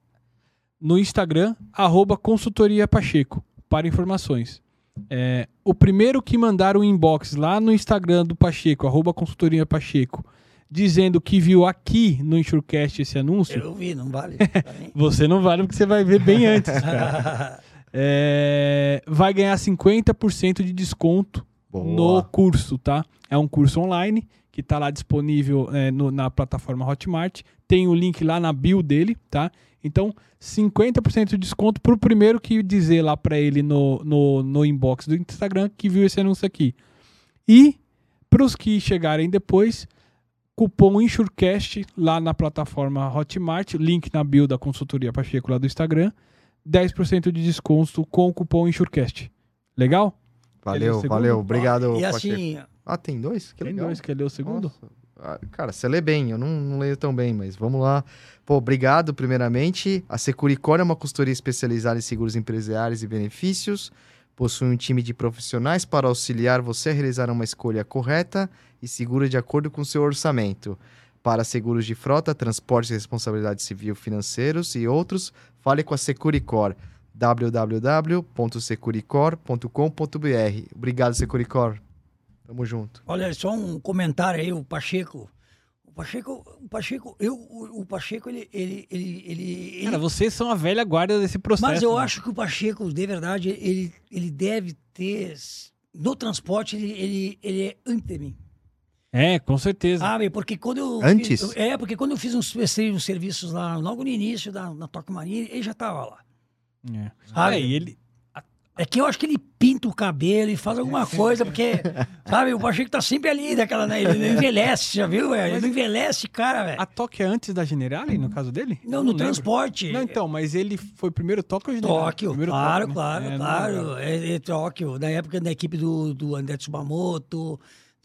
S3: no Instagram arroba consultoria Pacheco para informações. É, o primeiro que mandar um inbox lá no Instagram do Pacheco, arroba consultoria Pacheco, dizendo que viu aqui no Insurecast esse anúncio,
S2: Eu vi, não vale.
S3: Você não vale porque você vai ver bem antes, cara. É, vai ganhar 50% de desconto
S1: Boa.
S3: no curso, tá? É um curso online que tá lá disponível é, no- na plataforma Hotmart. Tem o link lá na bio dele, tá? Então, 50% de desconto pro primeiro que dizer lá pra ele no, no, no inbox do Instagram que viu esse anúncio aqui. E pros que chegarem depois, cupom InsureCast lá na plataforma Hotmart, link na bio da consultoria Pacheco lá do Instagram, 10% de desconto com o cupom InsureCast. Legal?
S1: Valeu, valeu. Obrigado,
S2: E assim,
S1: Ah, tem dois? Que
S3: Tem
S1: legal.
S3: dois, quer ler o segundo?
S1: Nossa. Ah, Cara, você lê bem, eu não, não leio tão bem, mas vamos lá. Pô, obrigado, primeiramente. A Securicor é uma consultoria especializada em seguros empresariais e benefícios. Possui um time de profissionais para auxiliar você a realizar uma escolha correta e segura de acordo com seu orçamento. Para seguros de frota, transporte e responsabilidade civil financeiros e outros, fale com a Securicor. www.securicor.com.br Obrigado, Securicor. Tamo junto.
S2: olha só um comentário aí, o Pacheco. O Pacheco, o Pacheco, eu, o, o Pacheco, ele, ele, ele, ele, ele-
S3: Cara, vocês são a velha guarda desse processo.
S2: Mas eu
S3: né?
S2: acho que o Pacheco, de verdade, ele, ele deve ter. No transporte, ele, ele, ele é antes de mim.
S3: É, com certeza.
S2: Sabe? Porque quando eu.
S1: Antes?
S2: fiz- é, porque quando eu fiz uns, uns serviços lá, logo no início da, na Toque Marinha, ele já estava lá.
S3: É.
S2: Sabe?
S3: É, e ele.
S2: É que eu acho que ele pinta o cabelo e faz alguma coisa, porque, sabe, o Pacheco tá sempre ali, daquela, né? Ele não envelhece, já viu? velho? Ele não envelhece, cara, velho.
S3: A toque é antes da Generali, no caso dele?
S2: Não,
S3: Eu
S2: no
S3: lembro.
S2: transporte.
S3: Não, então, mas ele foi primeiro toque ou Generali?
S2: Tóquio,
S3: Primeiro
S2: claro,
S3: Tóquio, né?
S2: claro,
S3: É, não
S2: claro. É, é Tóquio, da época da equipe do, do André Tsubamoto,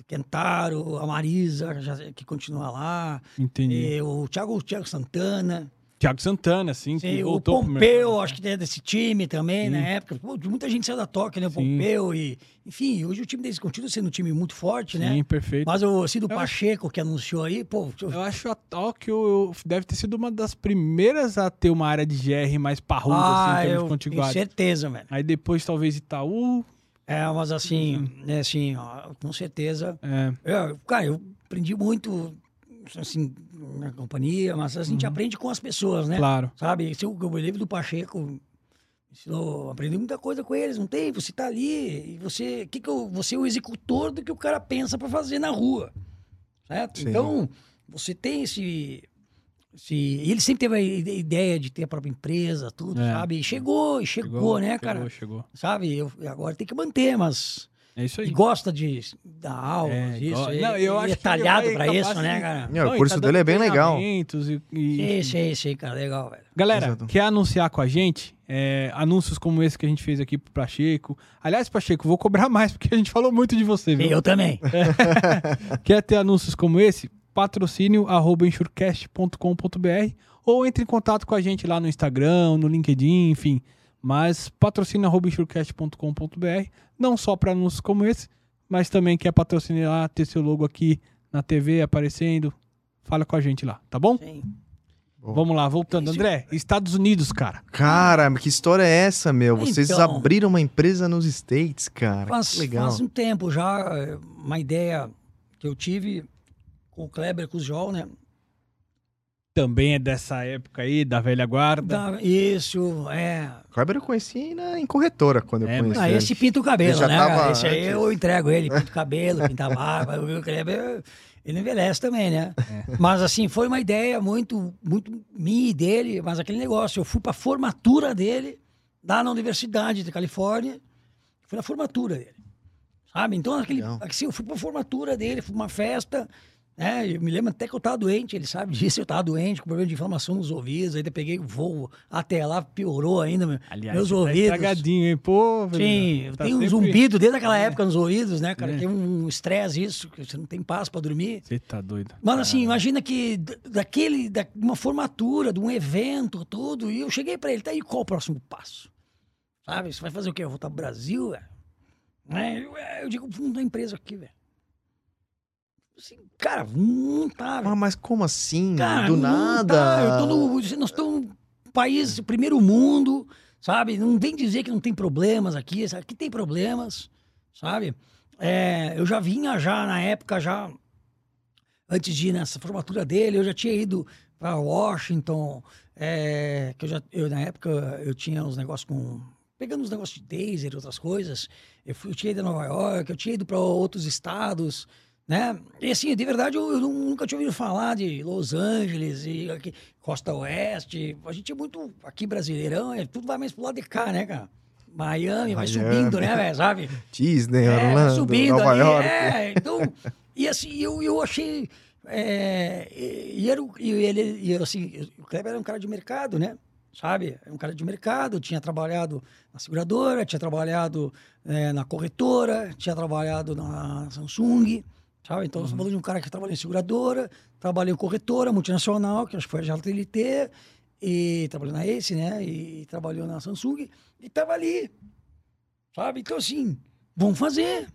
S2: Kentaro, a Marisa, já- que continua lá,
S3: Entendi.
S2: e o Thiago, o Thiago Santana,
S3: Thiago Santana, assim, que
S2: e o
S3: voltou pro
S2: Pompeu, acho que é desse time também,
S3: Sim.
S2: na época. Pô, muita gente saiu da Tóquio, né? O
S3: Sim.
S2: Pompeu e... Enfim, hoje o time deles continua sendo um time muito forte, né?
S3: Sim, perfeito.
S2: Mas o Cido
S3: Eu
S2: Pacheco, que anunciou aí, pô...
S3: Eu acho a Tóquio deve ter sido uma das primeiras a ter uma área de GR mais parruda, assim,
S2: ah,
S3: em termos de
S2: eu tenho
S3: contiguidade.
S2: certeza, velho.
S3: Aí depois talvez Itaú.
S2: É, mas assim,
S3: Uhum.
S2: é assim, ó, com certeza...
S3: É,
S2: Eu, cara, eu aprendi muito, assim, na companhia, mas a gente aprende com as pessoas, né?
S3: Uhum. claro.
S2: Sabe? Se eu, eu me lembro do Pacheco, ensinou, aprendi muita coisa com eles, não tem? Você tá ali e você, que que eu, você é o executor do que o cara pensa para fazer na rua, certo?
S1: Sim.
S2: Então, você tem esse... esse e ele sempre teve a ide- ideia de ter a própria empresa, tudo,
S3: É.
S2: sabe? E chegou, e chegou, né, cara?
S3: Chegou, chegou.
S2: Sabe? Eu, agora tem que manter, mas...
S3: É isso aí.
S2: E gosta de dar aula,
S3: É,
S2: isso.
S3: go- não, eu
S2: ele
S3: acho
S2: é
S3: que
S2: talhado pra isso,
S3: capaz
S2: né,
S3: de-
S2: cara?
S1: Não, o curso
S3: tá
S1: dele é bem legal.
S3: E, e-
S2: sei, sei, cara, legal, velho.
S3: Galera,
S1: Exato.
S3: quer anunciar com a gente? É, anúncios como esse que a gente fez aqui pro Pacheco. Aliás, Pacheco, vou cobrar mais, porque a gente falou muito de você, viu?
S2: Eu também.
S3: Quer ter anúncios como esse? Patrocínio arroba insurecast.com.br ou entre em contato com a gente lá no Instagram, no LinkedIn, enfim. Mas patrocínio arroba insurecast.com.br não só para anúncios como esse, mas também quer patrocinar, ter seu logo aqui na TV aparecendo, fala com a gente lá, tá bom?
S2: Sim.
S1: Bom.
S3: Vamos lá, voltando. André, Estados Unidos, cara.
S1: Cara, que história é essa, meu? Vocês
S2: Então.
S1: abriram uma empresa nos States, cara.
S2: Faz,
S1: que legal.
S2: faz um tempo já, uma ideia que eu tive com o Kleber, com o Joel, né?
S3: Também é dessa época aí, da velha guarda.
S2: Da- isso, é.
S1: O Kleber eu conheci na, em corretora quando
S3: É,
S1: eu conheci.
S2: Ah, esse pinta o cabelo, né?
S1: tava?
S2: Esse aí eu entrego ele, pinta o cabelo, pinta a barba. O Kleber, ele envelhece também, né?
S3: É.
S2: Mas assim, foi uma ideia muito, muito minha e dele, mas aquele negócio, eu fui pra formatura dele, lá na Universidade da Califórnia, fui na formatura dele. Sabe? Então, aquele, assim, eu fui pra formatura dele, fui pra uma festa, né? Eu me lembro até que eu tava doente, ele sabe disso, eu tava doente, com problema de inflamação nos ouvidos, eu peguei o voo até lá, piorou ainda, meu-
S3: Aliás,
S2: meus
S3: tá
S2: ouvidos.
S3: estragadinho, hein? Pô, velho.
S2: Sim,
S3: Tá
S2: tem um
S3: sempre-
S2: zumbido desde aquela época nos ouvidos, né, cara?
S3: É.
S2: Tem um estresse isso, que você não tem paz pra dormir.
S3: Você tá doido.
S2: Mano, assim, imagina que daquele, da, uma formatura, de um evento, tudo, e eu cheguei pra ele, tá aí, qual o próximo passo? Sabe, você vai fazer o quê? Eu voltar pro Brasil, velho? Né? Eu, é, eu digo, vamos montar empresa aqui, velho. Assim, cara, montar, velho.
S1: Ah, mas como assim?
S2: Cara,
S1: Do
S2: não
S1: nada.
S2: tá, eu no, nós estamos num país, primeiro mundo, sabe? Não vem dizer que não tem problemas aqui. Aqui tem problemas, sabe? É, eu já vinha já na época, já antes de ir nessa formatura dele, eu já tinha ido para Washington, é, que eu já, eu, na época eu tinha uns negócios com pegando uns negócios de taser e outras coisas. Eu, fui, eu tinha ido a Nova York, eu tinha ido para outros estados, né? E assim, de verdade, eu, eu nunca tinha ouvido falar de Los Angeles e aqui, Costa Oeste. A gente é muito aqui brasileirão, é tudo vai mais pro lado de cá, né, cara? Miami, vai
S1: Miami.
S2: subindo, né, velho, sabe?
S1: Disney,
S2: É, vai
S1: Orlando,
S2: subindo
S1: Nova
S2: ali,
S1: York.
S2: é, então, e assim, eu, eu achei, é, e, era, e ele, e assim, o Kleber era um cara de mercado, né, sabe, era um cara de mercado, tinha trabalhado na seguradora, tinha trabalhado é, na corretora, tinha trabalhado na Samsung, sabe, então nós estamos falando de um cara que trabalhou em seguradora, trabalhou em corretora multinacional, que acho que foi a JLT, e trabalhou na Ace, né, e trabalhou na Samsung, e estava ali, Sabe? Então, assim, vamos fazer.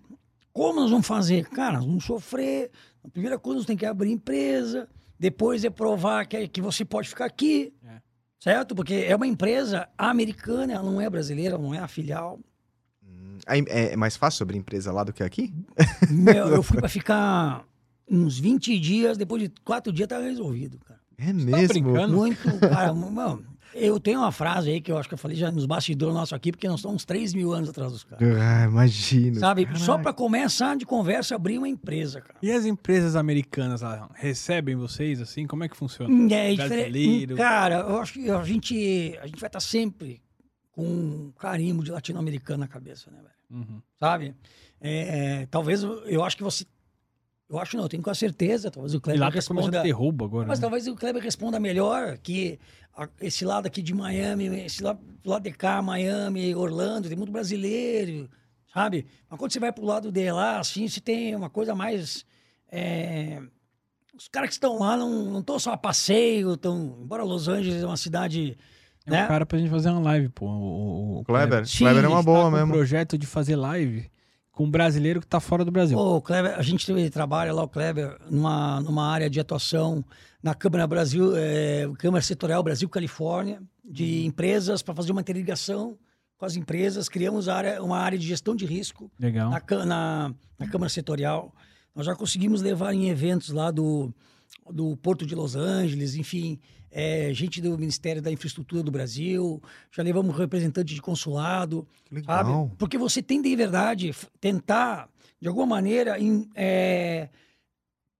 S2: Como nós vamos fazer? Cara, nós vamos sofrer. A primeira coisa, nós temos que abrir empresa. Depois é provar que, que você pode ficar aqui.
S3: É.
S2: Certo? Porque é uma empresa americana, ela não é brasileira, ela não é a filial.
S1: Aí, É, é mais fácil abrir empresa lá do que aqui?
S2: Meu, eu fui para ficar uns 20 dias, depois de quatro dias tá resolvido, cara.
S1: É
S3: tá
S1: mesmo?
S3: brincando?
S2: Muito, cara, mano, eu tenho uma frase aí que eu acho que eu falei já nos bastidores nossos aqui, porque nós estamos uns 3 mil anos atrás dos caras.
S1: Ah, imagino.
S2: Sabe? Só para começar de conversa, abrir uma empresa, cara.
S3: E as empresas americanas lá, recebem vocês assim? Como é que funciona?
S2: É diferente.
S3: Brasileiro.
S2: Cara, eu acho que a gente, a gente vai estar sempre com um carimbo de latino-americano na cabeça, né, velho?
S3: Uhum.
S2: Sabe? É, é, talvez eu, acho que você. Eu acho não, eu tenho quase certeza. Talvez o
S3: E
S2: Kleber
S3: lá tá
S2: responda.
S3: a ter roubo agora.
S2: Mas
S3: né?
S2: talvez o Kleber responda melhor que a- esse lado aqui de Miami, esse lado, do lado de cá, Miami, Orlando, tem muito brasileiro, sabe? Mas quando você vai pro lado de lá, assim, você tem uma coisa mais. é, Os caras que estão lá não estão só a passeio, estão. Embora Los Angeles é uma cidade.
S3: É
S2: né?
S3: um cara pra gente fazer uma live, pô. O, o- o
S1: Kleber,
S2: Sim,
S1: Kleber é uma
S3: está
S1: boa
S3: com um
S1: mesmo.
S3: projeto de fazer live com um brasileiro que tá fora do Brasil.
S2: Ô, Kleber, a gente trabalha lá, o Kleber, numa, numa área de atuação na Câmara Brasil, é, Câmara Setorial Brasil-Califórnia, de empresas para fazer uma interligação com as empresas. Criamos área- uma área de gestão de risco
S3: Legal.
S2: na, na, na Câmara Setorial. Nós já conseguimos levar em eventos lá do, do Porto de Los Angeles, enfim, é, gente do Ministério da Infraestrutura do Brasil, já levamos representante de consulado,
S1: Que
S2: sabe?
S1: legal.
S2: Porque você tem de verdade tentar, de alguma maneira, em, é,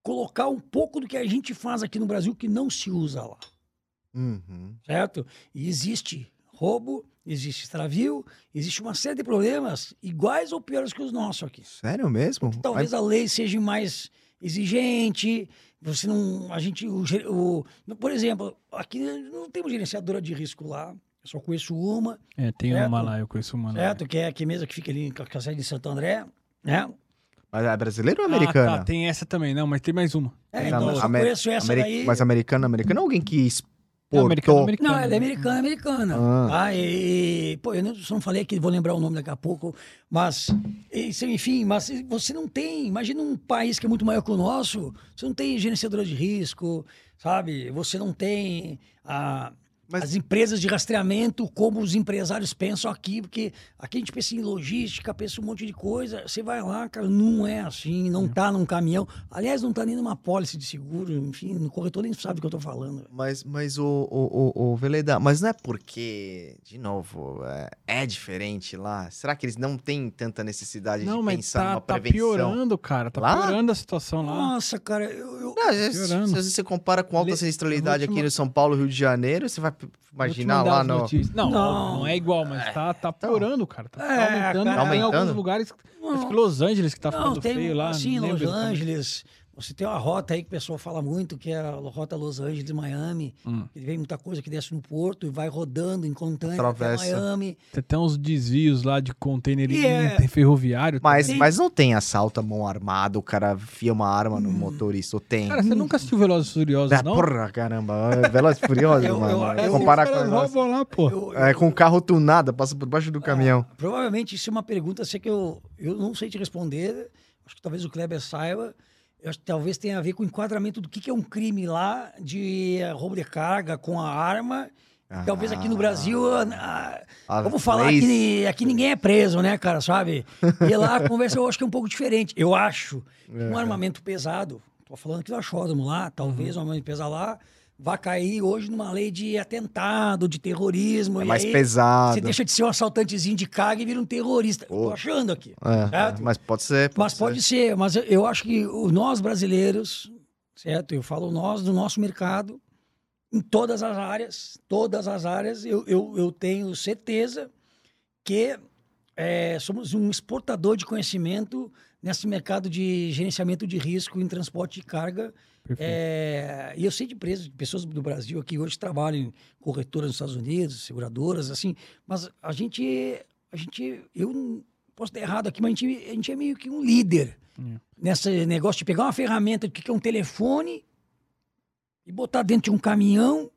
S2: colocar um pouco do que a gente faz aqui no Brasil que não se usa lá,
S1: Uhum.
S2: certo? E existe roubo, existe extravio, existe uma série de problemas iguais ou piores que os nossos aqui.
S1: Sério mesmo?
S2: Talvez a lei seja mais exigente. Você não. A gente. O, o- por exemplo, aqui não temos gerenciadora de risco lá. Eu só conheço uma,
S3: É, tem
S2: Certo.
S3: uma lá, eu conheço uma lá.
S2: certo? Que é aqui mesmo que fica ali com a sede de Santo André, né?
S1: Mas é brasileiro ou
S3: Ah,
S1: americana?
S3: tá, tem essa também, não, mas tem mais uma.
S2: É, então eu conheço essa
S1: Ameri-
S2: daí.
S1: Mas americano, americano é alguém que importou?
S3: americana, americana.
S2: Não, ela é americana, americana.
S1: Ah.
S2: Tá? E, pô, eu não, só não falei aqui, vou lembrar o nome daqui a pouco, mas, isso, enfim, mas você não tem, imagina um país que é muito maior que o nosso, você não tem gerenciadora de risco, sabe? Você não tem a,
S1: Mas-
S2: as empresas de rastreamento como os empresários pensam aqui, porque aqui a gente pensa em logística, pensa um monte de coisa, você vai lá, cara, não é assim, não tá num caminhão, aliás, não tá nem numa pólice de seguro, enfim, no corretor nem sabe do que eu tô falando.
S1: Mas, mas o, o, o, o Veleda, mas não é porque, de novo, é, é diferente lá? Será que eles não têm tanta necessidade
S3: Não,
S1: de
S3: mas
S1: pensar
S3: tá,
S1: numa
S3: tá
S1: prevenção?
S3: piorando, cara. Tá
S1: Lá?
S3: piorando a situação lá.
S2: Nossa, cara, eu, eu-
S1: Não, às vezes,
S3: Piorando.
S1: se você compara com alta
S3: Le-
S1: sinistralidade
S3: te
S1: aqui no São Paulo, Rio de Janeiro, você vai imaginar lá no...
S3: notícias. Não,
S2: Não.
S3: não, é igual, mas tá, tá piorando, cara. Tá
S2: É,
S3: aumentando. Tem
S1: Aumentando?
S3: alguns lugares.
S2: Não.
S3: Acho que Los Angeles que tá
S2: não,
S3: ficando
S2: tem
S3: feio lá.
S2: assim,
S3: não
S2: Los
S3: lembro exatamente.
S2: Você tem uma rota aí que o pessoal fala muito, que é a rota Los Angeles Miami.
S3: Hum.
S2: Que vem muita coisa que desce no porto e vai rodando em container até
S1: Atravessa.
S2: Miami.
S3: Tem até uns desvios lá de container
S2: E é-
S3: ferroviário.
S1: Mas,
S2: Tem-
S1: mas não tem assalto à mão armada, o cara fia uma arma no motorista, ou tem?
S3: Cara, você nunca assistiu Velozes e Furiosos,
S1: Ah,
S3: não?
S1: porra, caramba, é Velozes e Furiosos,
S2: Eu-
S1: mano.
S2: eu- eu-
S1: Comparar com...
S3: roubam lá, pô.
S2: Eu-
S1: É, com carro tunado, passa por baixo do caminhão.
S2: Provavelmente isso é uma pergunta sei que eu, eu não sei te responder. Acho que talvez o Kleber saiba. Eu acho que talvez tenha a ver com o enquadramento do que, que é um crime lá de eh, roubo de carga com a arma. Talvez aqui no Brasil. a- a-
S1: As
S2: vamos falar que aqui ninguém é preso, né, cara, sabe? E lá a conversa eu acho que é um pouco diferente. Eu acho que
S1: É.
S2: um armamento pesado, tô falando aqui do achódromo lá, talvez um armamento pesado lá, vai cair hoje numa lei de atentado, de terrorismo.
S1: É mais
S2: aí
S1: pesado.
S2: Você deixa de ser um assaltantezinho de carga e vira um terrorista.
S1: Pô.
S2: Tô achando aqui.
S1: É,
S2: certo?
S1: mas pode ser.
S2: Mas pode ser, mas eu- acho que nós brasileiros, certo? Eu falo nós do nosso mercado, em todas as áreas, todas as áreas, eu, eu, eu tenho certeza que é, somos um exportador de conhecimento nesse mercado de gerenciamento de risco em transporte de carga. É, e eu sei de empresas, de pessoas do Brasil aqui hoje trabalham em corretoras nos Estados Unidos, seguradoras, assim, mas a gente, a gente, eu posso estar errado aqui, mas a gente, a gente é meio que um líder
S3: Hum.
S2: nesse negócio de pegar uma ferramenta que é um telefone e botar dentro de um caminhão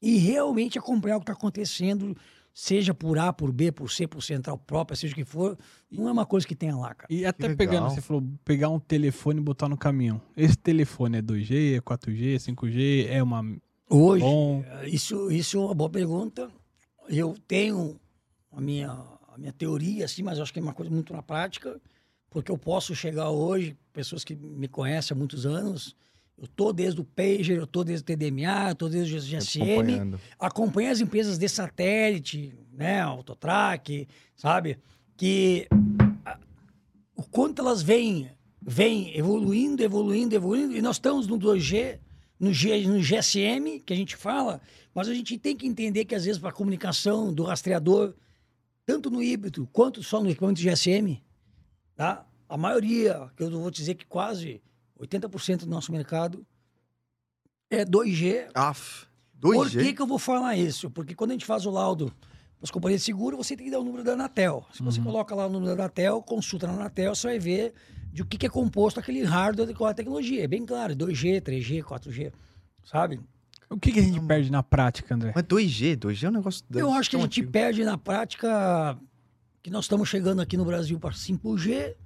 S2: e realmente acompanhar o que está acontecendo, seja por A, por B, por C, por central própria, seja o que for, não é uma coisa que tenha lá, cara.
S3: E até
S1: legal.
S3: pegando, você falou, pegar um telefone e botar no caminhão. Esse telefone é 2G, é 4G, é 5G, é uma.
S2: Hoje,
S3: Bom.
S2: eh, isso, isso é uma boa pergunta. Eu tenho a minha, a minha teoria, assim, mas eu acho que é uma coisa muito na prática, porque eu posso chegar hoje, pessoas que me conhecem há muitos anos, eu tô desde o Pager, eu tô desde o TDMA, eu tô desde o GSM, acompanha as empresas de satélite, né, Autotrack, sabe, que a- o quanto elas vêm, vêm evoluindo, evoluindo, evoluindo, e nós estamos no 2G, no, G, no GSM, que a gente fala, mas a gente tem que entender que às vezes para a comunicação do rastreador, tanto no híbrido quanto só no equipamento de GSM, tá? a maioria, que eu vou dizer que quase 80% do nosso mercado é 2G,
S1: Aff,
S2: por
S1: 2G?
S2: que, que eu vou falar isso? Porque quando a gente faz o laudo para as companhias de seguro, você tem que dar o número da Anatel. Se você coloca lá o número da Anatel, consulta na Anatel, você vai ver de o que, que é composto aquele hardware com a tecnologia. É bem claro, 2G, 3G, 4G, sabe?
S3: O que, que a gente perde na prática, André?
S1: Mas 2G, 2G é um negócio...
S2: Eu acho que a gente
S1: antigo.
S2: perde na prática que nós estamos chegando aqui no Brasil para 5G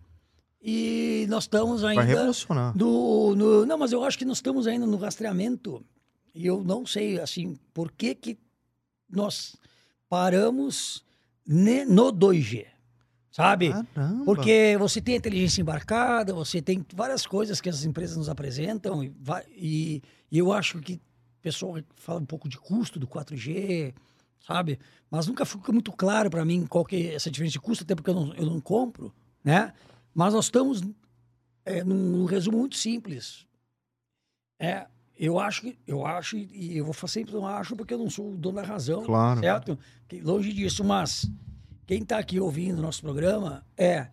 S2: e nós estamos
S1: Vai
S2: ainda
S1: revolucionar.
S2: no, no- não, mas eu acho que nós estamos ainda no rastreamento e eu não sei assim por que que nós paramos ne- no 2G, sabe?
S1: Caramba.
S2: Porque você tem inteligência embarcada, você tem várias coisas que as empresas nos apresentam e, vai- e- e eu acho que o pessoal fala um pouco de custo do 4G, sabe? Mas nunca fica muito claro para mim qual que é essa diferença de custo, até porque eu não, eu não compro, né? Mas nós estamos é, num, num resumo muito simples. É, eu acho que eu acho e eu vou fazer sempre não acho porque eu não sou o dono da razão,
S1: Claro.
S2: certo? Que longe disso, mas quem está aqui ouvindo o nosso programa é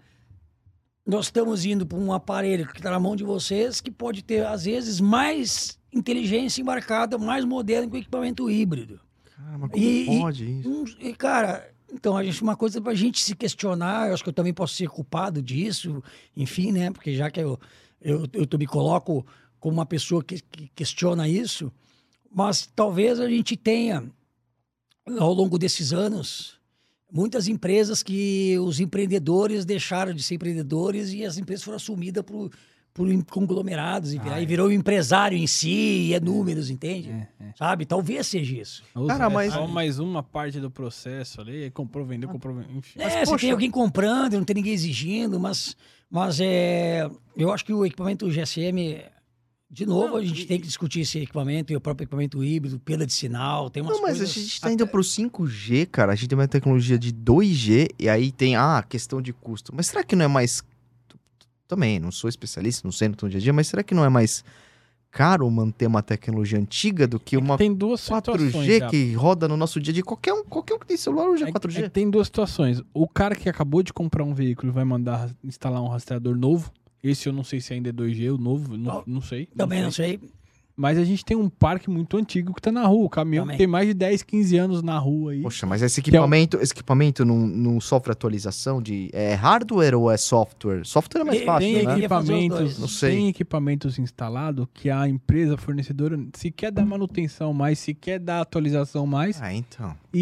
S2: nós estamos indo para um aparelho que está na mão de vocês que pode ter às vezes mais inteligência embarcada, mais moderno que o equipamento híbrido.
S1: Caramba, como
S2: E- e-
S1: pode isso?
S2: Hum, E, cara, então, a gente, uma coisa para a gente se questionar, eu acho que eu também posso ser culpado disso, enfim, né? Porque já que eu, eu, eu, me coloco como uma pessoa que, que questiona isso, Mas talvez a gente tenha, ao longo desses anos, muitas empresas que os empreendedores deixaram de ser empreendedores e as empresas foram assumidas por, por conglomerados e, virar,
S3: Ah,
S2: e
S3: é.
S2: virou empresário em si e é números, entende?
S3: É, é.
S2: Sabe? Talvez seja isso.
S1: Cara,
S3: é
S1: mas-
S3: só mais uma parte do processo ali, comprou, vendeu, comprou, vendeu, enfim.
S2: é, você
S1: poxa-
S2: tem alguém comprando, não tem ninguém exigindo, mas, mas é, eu acho que o equipamento GSM, de novo,
S3: Não,
S2: a gente
S3: e-
S2: tem que discutir esse equipamento e o próprio equipamento híbrido, perda de sinal, tem umas
S1: Não, mas a gente tá indo pro 5G, cara. A gente tem uma tecnologia de 2G e aí tem ah, a questão de custo. Mas será que não é mais. Também, não sou especialista, não sei no tom dia a dia, mas será que não é mais caro manter uma tecnologia antiga do que uma
S3: Tem duas situações.
S1: 4G
S3: já.
S1: que roda no nosso dia a dia? Qualquer um, qualquer um que tem celular hoje é,
S3: É que-
S1: 4G.
S3: é que tem duas situações. O cara que acabou de comprar um veículo e vai mandar instalar um rastreador novo. Esse eu não sei se ainda é 2G, o novo, não,
S2: Não.
S3: não sei.
S2: Também não sei.
S3: Mas a gente tem um parque muito antigo que tá na rua. O caminhão
S2: Também.
S3: que tem mais de 10, 15 anos na rua aí.
S1: Poxa, mas esse
S3: Que é
S1: equipamento, esse equipamento não, não sofre atualização de. É hardware ou é software? Software é mais
S2: Tem-
S1: fácil,
S3: tem
S1: né?
S3: equipamentos.
S1: Não sei.
S3: tem equipamentos instalados que a empresa fornecedora se quer dar manutenção mais, se quer dar atualização mais,
S1: Ah, então.
S3: e,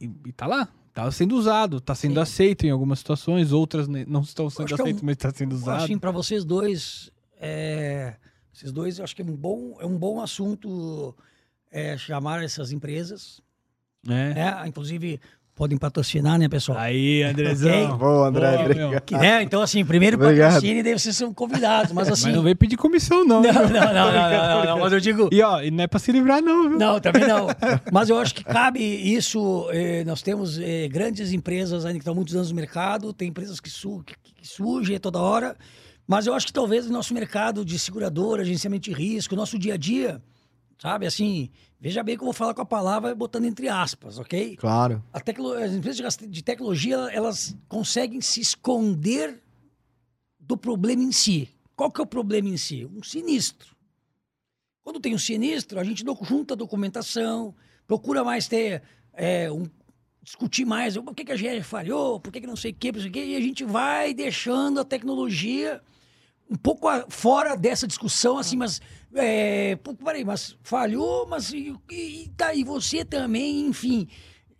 S3: e, e, e- e tá lá. Tá sendo usado, tá sendo
S2: Sim.
S3: aceito em algumas situações, outras não estão sendo
S2: acho que é um-
S3: aceitas, mas está sendo usado.
S2: Assim, para vocês dois, é, esses dois, eu acho que é um bom, é um bom assunto é, chamar essas empresas,
S3: É.
S2: né? Inclusive, podem patrocinar, né, pessoal?
S3: Aí, Andrezão.
S1: Boa, André.
S3: Boa,
S1: obrigado.
S2: Que, né? Então, assim, primeiro
S1: Obrigado.
S2: patrocínio e daí vocês são convidados, mas assim...
S3: Mas não vem pedir comissão, não.
S2: não, não, não, não, não, não, não, mas eu digo...
S3: E ó, e não é pra se livrar, não, viu?
S2: Não, também não. Mas eu acho que cabe isso. eh, nós temos eh, grandes empresas ainda que estão muitos anos no mercado, tem empresas que, su que, que surgem toda hora. Mas eu acho que talvez o nosso mercado de seguradora, agenciamento de risco, nosso dia a dia, sabe? Assim, veja bem que eu vou falar com a palavra botando entre aspas, ok?
S1: Claro.
S2: A tecno- as empresas de tecnologia, elas conseguem se esconder do problema em si. Qual que é o problema em si? Um sinistro. Quando tem um sinistro, a gente junta a documentação, procura mais ter é, um, discutir mais por que, que a GR falhou, por que, que não sei o quê, por quê, e a gente vai deixando a tecnologia um pouco fora dessa discussão, assim, mas. É, peraí, mas falhou, mas. E, e, tá, e você também, enfim.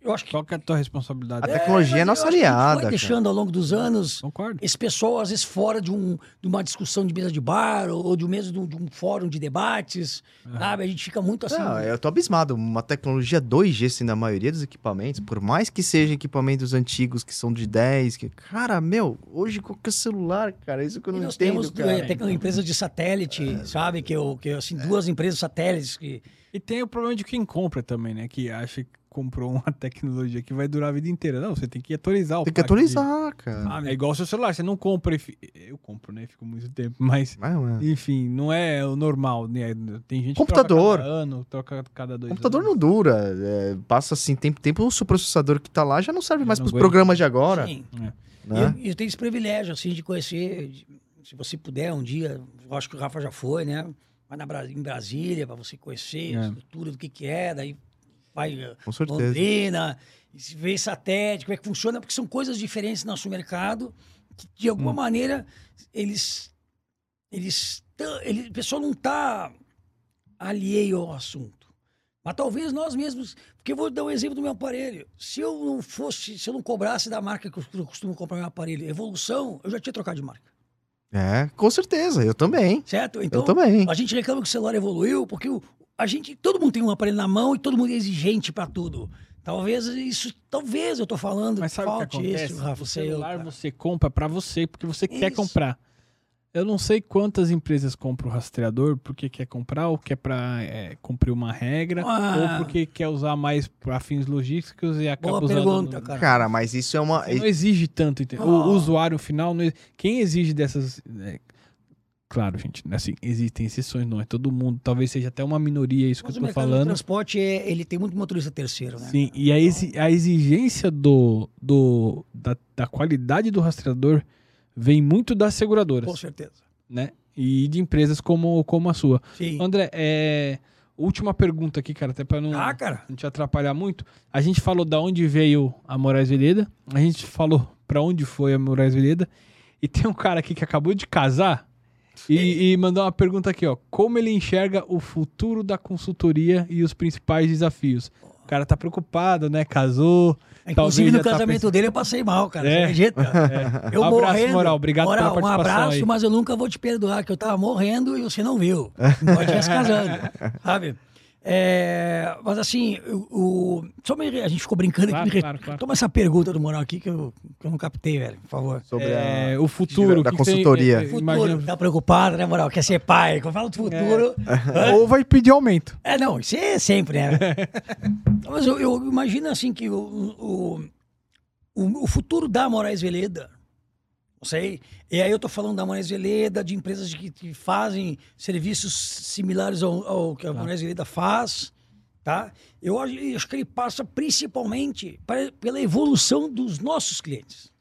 S2: Eu acho que.
S3: Qual que é a tua responsabilidade?
S1: A tecnologia é
S2: mas
S1: nossa
S2: eu acho que a gente
S1: aliada,
S2: Foi
S1: cara.
S2: deixando ao longo dos anos
S3: Concordo.
S2: esse pessoal, às vezes, fora de, um, de uma discussão de mesa de bar ou, ou de, um mesmo de um, de um fórum de debates, sabe? A gente fica muito assim.
S1: Não, eu tô abismado. Uma tecnologia 2G, assim, na maioria dos equipamentos, por mais que sejam equipamentos antigos que são de 10, que... cara, meu, hoje qualquer celular, cara, isso que eu
S2: E
S1: não
S2: nós
S1: entendo,
S2: temos
S1: cara.
S2: eh, tecno- empresas de satélite, sabe? Que, eu, que assim, duas empresas satélites que.
S3: E tem o problema de quem compra também, né? Que acha que comprou uma tecnologia que vai durar a vida inteira. Não, você tem que atualizar o
S1: Tem que
S3: pack de-
S1: atualizar, cara.
S2: sabe?
S3: É igual o seu celular, você não compra e... fi- Eu compro, né? Fico muito tempo, mas...
S1: Mas, mano,
S3: Enfim, não é o normal, né? Tem gente
S1: Computador.
S3: que troca cada ano, troca cada dois
S1: computador
S3: anos.
S1: não dura. é, passa assim, tempo, tempo, o seu processador que tá lá já não serve
S3: Já
S1: mais
S3: não
S1: pros
S3: aguenta.
S1: programas de agora.
S2: Sim.
S1: Né?
S2: E eu, e tenho esse privilégio, assim, de conhecer, de- se você puder um dia, eu acho que o Rafa já foi, né? Vai na, Bra- em Brasília para você conhecer a
S3: É.
S2: estrutura do que que é, daí vai eh,
S1: Com certeza.
S2: Londrina, vê satélite, como é que funciona, porque são coisas diferentes no nosso mercado, que de
S1: Hum.
S2: alguma maneira eles, eles, ele, o pessoal não está alheio ao assunto. Mas talvez nós mesmos, porque eu vou dar um exemplo do meu aparelho. Se eu não fosse, se eu não cobrasse da marca que eu costumo comprar meu aparelho, evolução, eu já tinha trocado de marca,
S1: É, com certeza, eu também.
S2: certo? Então,
S1: eu também.
S2: a gente reclama que o celular evoluiu porque o- a gente, todo mundo tem um aparelho na mão e todo mundo é exigente para tudo. Talvez isso, talvez eu tô falando,
S3: Mas sabe o que
S2: falte
S3: acontece?
S2: isso, Rafa.
S3: o
S2: eu,
S3: celular
S2: cara.
S3: você compra pra você, porque você quer
S2: Isso.
S3: comprar. Eu não sei quantas empresas compram o rastreador porque quer comprar, ou quer pra é, cumprir uma regra,
S2: Ah.
S3: ou porque quer usar mais para fins logísticos e acaba
S2: Boa
S3: usando...
S2: pergunta,
S3: no-
S2: cara.
S1: Cara, mas isso é uma.
S3: Não exige tanto, entendeu?
S2: Ah.
S3: O usuário final, não, quem exige dessas. Claro, gente, assim, existem exceções, não é todo mundo. Talvez seja até uma minoria isso que
S2: Mas o
S3: eu tô falando.
S2: transporte, é, ele tem muito motorista terceiro, né?
S3: Sim, e a, exi- a exigência do, do, da, da qualidade do rastreador vem muito das seguradoras,
S2: Com certeza.
S3: né? E de empresas como, como a sua.
S2: Sim.
S3: André, é, última pergunta aqui, cara, até para não,
S2: Ah, cara.
S3: não te atrapalhar muito. A gente falou da onde veio a Moraes Veleda, a gente falou pra onde foi a Moraes Veleda, e tem um cara aqui que acabou de casar E, e mandou uma pergunta aqui, ó. Como ele enxerga o futuro da consultoria e os principais desafios? O cara tá preocupado, né? Casou.
S2: Inclusive, no
S3: tá
S2: casamento
S3: pensando-
S2: dele eu passei mal, cara.
S3: É.
S2: Você acredita?
S3: É.
S2: Eu
S3: Um abraço,
S2: morrendo.
S3: Moral. Obrigado pela
S2: Moral, Um
S3: participação
S2: abraço,
S3: aí.
S2: mas eu nunca vou te perdoar, que eu tava morrendo e você não viu. Pode se casando, sabe? É, mas assim, o, o- só me- a gente ficou brincando
S3: Claro,
S2: aqui.
S3: claro, claro.
S2: Toma essa pergunta do Moral aqui que eu, que eu não captei, velho, por favor.
S1: Sobre
S3: É,
S1: a...
S3: o futuro.
S1: da
S3: que tem-
S1: consultoria.
S3: é, é,
S2: Futuro,
S3: imagina-
S2: tá preocupado, né, Moral? Quer ser pai? Quando fala do futuro.
S3: Ou vai pedir aumento.
S2: É, não, isso é sempre, né? Mas eu, eu imagino assim que o, o, o, o futuro da Moraes Veleda, não sei, e aí eu tô falando da Moraes Veleda, de empresas que, que fazem serviços similares ao, ao que a Moraes Veleda faz, tá? Eu acho, que ele passa principalmente para- pela evolução dos nossos clientes,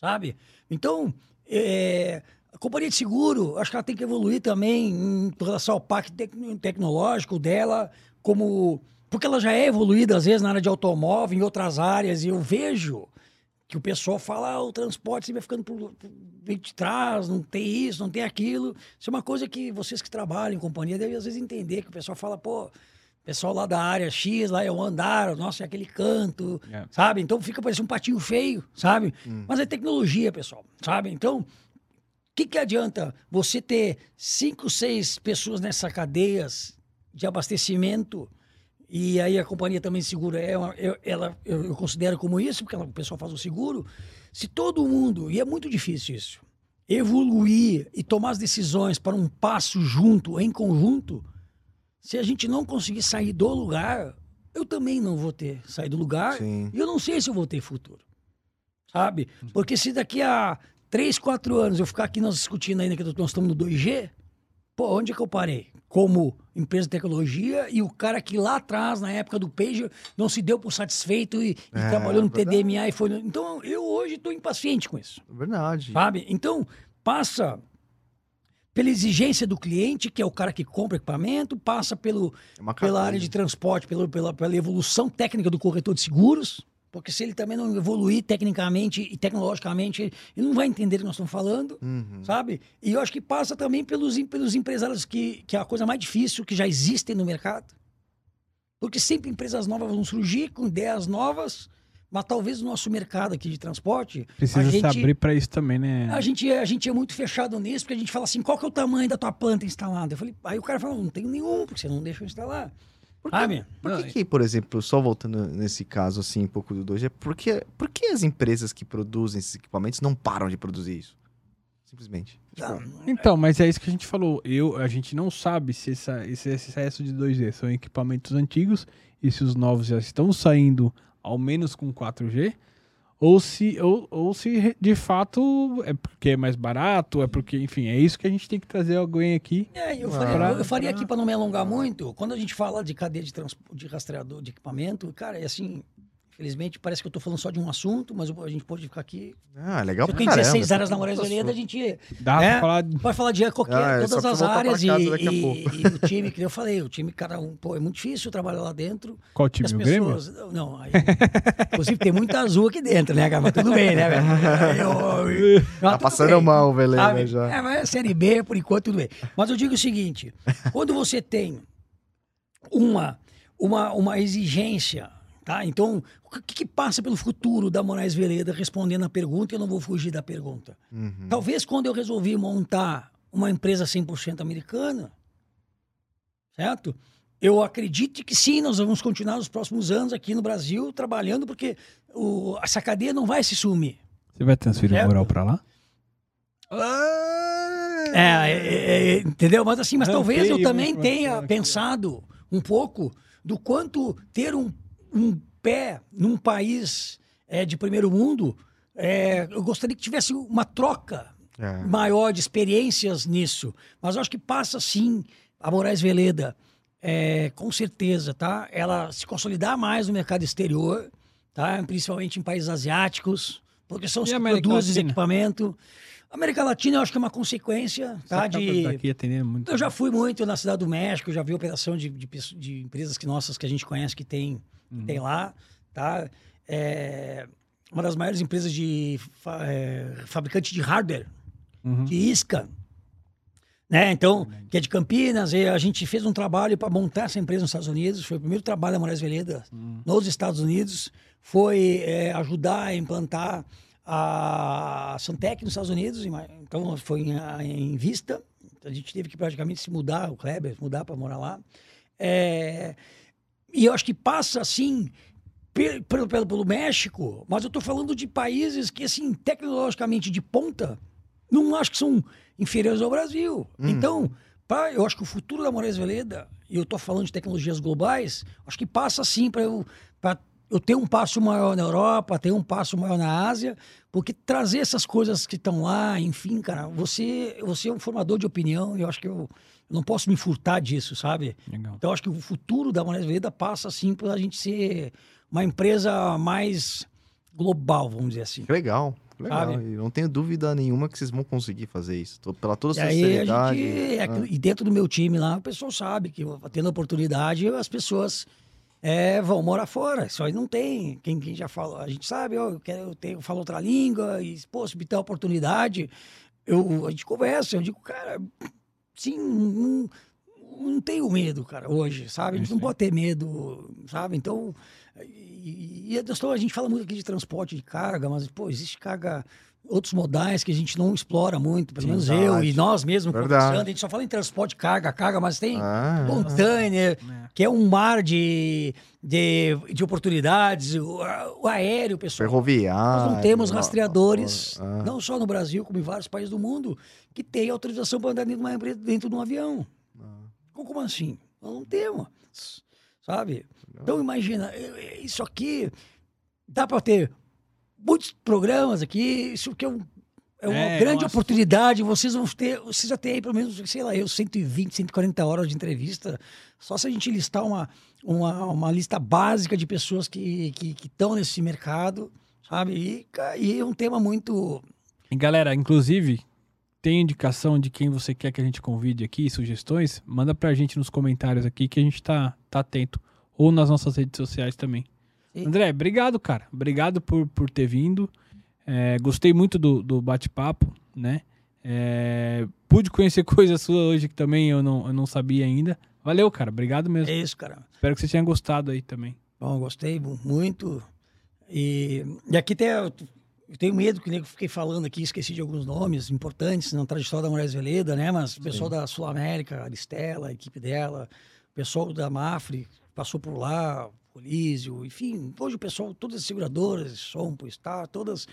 S2: sabe? Então, é, a companhia de seguro, acho que ela tem que evoluir também em relação ao pacto tec- tecnológico dela, como porque ela já é evoluída às vezes na área de automóvel, em outras áreas, e eu vejo que o pessoal fala, ah, o transporte sempre vai ficando por, por de trás, não tem isso, não tem aquilo. Isso é uma coisa que vocês que trabalham em companhia devem às vezes entender, que o pessoal fala, pô, o pessoal lá da área X, lá é o andar, nossa, é aquele canto,
S3: É.
S2: sabe? Então fica parecendo um patinho feio, sabe? Mas é tecnologia, pessoal, sabe? Então, o que, que adianta você ter cinco, seis pessoas nessa cadeias de abastecimento e aí a companhia também de seguro é uma, eu, ela, eu, eu considero como isso, porque ela- o pessoal faz o seguro. Se todo mundo, e é muito difícil isso, evoluir e tomar as decisões para um passo junto, em conjunto, se a gente não conseguir sair do lugar, eu também não vou ter saído do lugar
S1: Sim.
S2: e eu não sei se eu vou ter futuro. Sabe? Porque se daqui a três, quatro anos eu ficar aqui nós discutindo ainda que nós estamos no 2G, pô, onde é que eu parei? Como empresa de tecnologia e o cara que lá atrás, na época do Pager, não se deu por satisfeito e, e
S1: É,
S2: trabalhou no
S1: verdade.
S2: TDMA e foi. Então, eu hoje estou impaciente com isso.
S1: Verdade.
S2: Sabe? Então, passa pela exigência do cliente, que é o cara que compra equipamento, passa pelo,
S1: É
S2: pela área de transporte, pelo, pela, pela evolução técnica do corretor de seguros, porque se ele também não evoluir tecnicamente e tecnologicamente, ele não vai entender o que nós estamos falando,
S1: Uhum.
S2: sabe? E eu acho que passa também pelos, pelos empresários, que, que é a coisa mais difícil que já existem no mercado. Porque sempre empresas novas vão surgir com ideias novas, mas talvez o nosso mercado aqui de transporte.
S3: Precisa
S2: a
S3: se
S2: gente,
S3: abrir pra isso também, né?
S2: a gente, é, a gente é muito fechado nisso, porque a gente fala assim, qual que é o tamanho da tua planta instalada? Eu falei, aí o cara fala, não tenho nenhum, porque você não deixa eu instalar.
S1: Por
S3: Não,
S1: que, que, por exemplo, só voltando nesse caso assim, um pouco do 2G, por que, por que as empresas que produzem esses equipamentos não param de produzir isso? Simplesmente.
S2: Não,
S3: Então, mas é isso que a gente falou. Eu, a gente não sabe se essa- esse excesso de 2G são equipamentos antigos e se os novos já estão saindo ao menos com 4G, ou se, ou, ou se de fato é porque é mais barato, é porque, enfim, é isso que a gente tem que trazer alguém aqui.
S2: É, eu faria, eu faria aqui para não me alongar muito. Quando a gente fala de cadeia de, trans, de rastreador de equipamento, cara, é assim. Infelizmente, parece que eu tô falando só de um assunto, mas a gente pode ficar aqui.
S1: Ah, legal
S2: eu
S1: pra caramba.
S2: 16 áreas na Moraes Veleda, a gente
S3: Dá
S2: É.
S3: pra falar.
S2: pode falar de qualquer,
S1: Ah, é só
S2: todas as áreas. E, e- e o time, que eu falei, o time, cara, um, pô, é muito difícil trabalhar lá dentro.
S3: Qual time?
S2: as
S3: O Grêmio?
S2: pessoas. Não, aí, inclusive tem muita azul aqui dentro, né, cara? Mas tudo bem, né, velho?
S1: Tá passando
S2: bem.
S1: mal, Velena,
S2: Sabe?
S1: já.
S2: É, mas é Série B, por enquanto, tudo bem. Mas eu digo o seguinte: quando você tem uma, uma, uma exigência, tá? Então, o que, que passa pelo futuro da Moraes Veleda respondendo a pergunta? Eu não vou fugir da pergunta.
S1: Uhum.
S2: Talvez quando eu resolvi montar uma empresa 100% americana, certo? Eu acredito que sim, nós vamos continuar nos próximos anos aqui no Brasil trabalhando, porque o, essa cadeia não vai se sumir.
S3: Você vai transferir o
S2: Certo.
S3: moral pra lá?
S2: É, é, é, entendeu? Mas assim, mas
S3: Não,
S2: talvez eu também tenha pensado um pouco do quanto ter um, um pé num país é, de primeiro mundo, é, eu gostaria que tivesse uma troca
S1: É.
S2: maior de experiências nisso. Mas eu acho que passa sim a Moraes Veleda, é, com certeza, tá? Ela se consolidar mais no mercado exterior, tá? Principalmente em países asiáticos, porque são os
S3: E
S2: que produzem
S3: Latina?
S2: equipamento. América Latina eu acho que é uma consequência, tá? De,
S3: daqui atendendo muito.
S2: eu já fui muito na Cidade do México, já vi operação de, de, de empresas que nossas que a gente conhece que tem, que tem lá, tá? É, uma das maiores empresas de fa- é, fabricante de hardware,
S3: Uhum.
S2: de isca, né? Então, que é de Campinas, e a gente fez um trabalho para montar essa empresa nos Estados Unidos. Foi o primeiro trabalho da Moraes Veleda hum. nos Estados Unidos. Foi é, ajudar a implantar a Santec nos Estados Unidos. Então, foi em, em, vista. A gente teve que praticamente se mudar, o Kleber, mudar para morar lá. É, e eu acho que passa assim pelo, pelo, pelo México, mas eu estou falando de países que, assim, tecnologicamente de ponta, não acho que são inferiores ao Brasil. Hum. Então, pra, eu acho que o futuro da Moraes Veleda, e eu estou falando de tecnologias globais, acho que passa sim para eu, eu ter um passo maior na Europa, ter um passo maior na Ásia, porque trazer essas coisas que estão lá, enfim, cara, você, você é um formador de opinião e eu acho que eu não posso me furtar disso, sabe? Legal. Então, acho que o futuro da Moraes Veleda passa sim para a gente ser uma empresa mais global, vamos dizer assim.
S1: Legal. Legal, e não tenho dúvida nenhuma que vocês vão conseguir fazer isso. Pela toda a
S2: e sinceridade. Gente, é, ah. E dentro do meu time lá, o pessoal sabe que tendo oportunidade, as pessoas é, vão morar fora. Só não tem. Quem, quem já falou, a gente sabe, ó, eu, quero, eu, tenho, eu falo outra língua, e, pô, se me der oportunidade, eu, a gente conversa, eu digo, cara, sim, não, não tenho medo, cara, hoje, sabe? A gente não pode ter medo, sabe? Então, e, e a gente fala muito aqui de transporte de carga, mas, pô, existe carga outros modais que a gente não explora muito, pelo Sim, menos verdade. eu e nós mesmos conversando, a gente só fala em transporte carga, carga, mas tem ah, container, é. que é um mar de, de, de oportunidades, o, o aéreo, pessoal.
S1: Ferroviário.
S2: Nós não temos rastreadores, ah. não só no Brasil, como em vários países do mundo, que tem autorização para andar dentro de uma empresa, dentro de um avião. Ah. Como assim? Nós não temos, sabe? Então imagina, isso aqui dá para ter muitos programas aqui, isso que é, um, é uma é, grande nossa. oportunidade. Vocês vão ter, vocês já têm aí pelo menos, sei lá, eu 120, 140 horas de entrevista. Só se a gente listar uma, uma, uma lista básica de pessoas que estão que, que nesse mercado, sabe? E, e é um tema muito.
S3: E galera, inclusive, tem indicação de quem você quer que a gente convide aqui, sugestões, manda pra gente nos comentários aqui que a gente tá, tá atento ou nas nossas redes sociais também. Sim. André, obrigado, cara. Obrigado por, por ter vindo. É, gostei muito do, do bate-papo, né? É, pude conhecer coisas suas hoje que também eu não, eu não sabia ainda. Valeu, cara. Obrigado mesmo.
S2: É isso, cara.
S3: Espero que você tenha gostado aí também.
S2: Bom, gostei muito. E, e aqui tem, eu tenho medo que eu fiquei falando aqui, esqueci de alguns nomes importantes na trajetória da Moraes Veleda, né? Mas o pessoal da Sul América, a Aristela, a equipe dela, o pessoal da Mafre, passou por lá, Polísio, enfim, hoje o pessoal, todas as seguradoras, Sompo, Star, todas,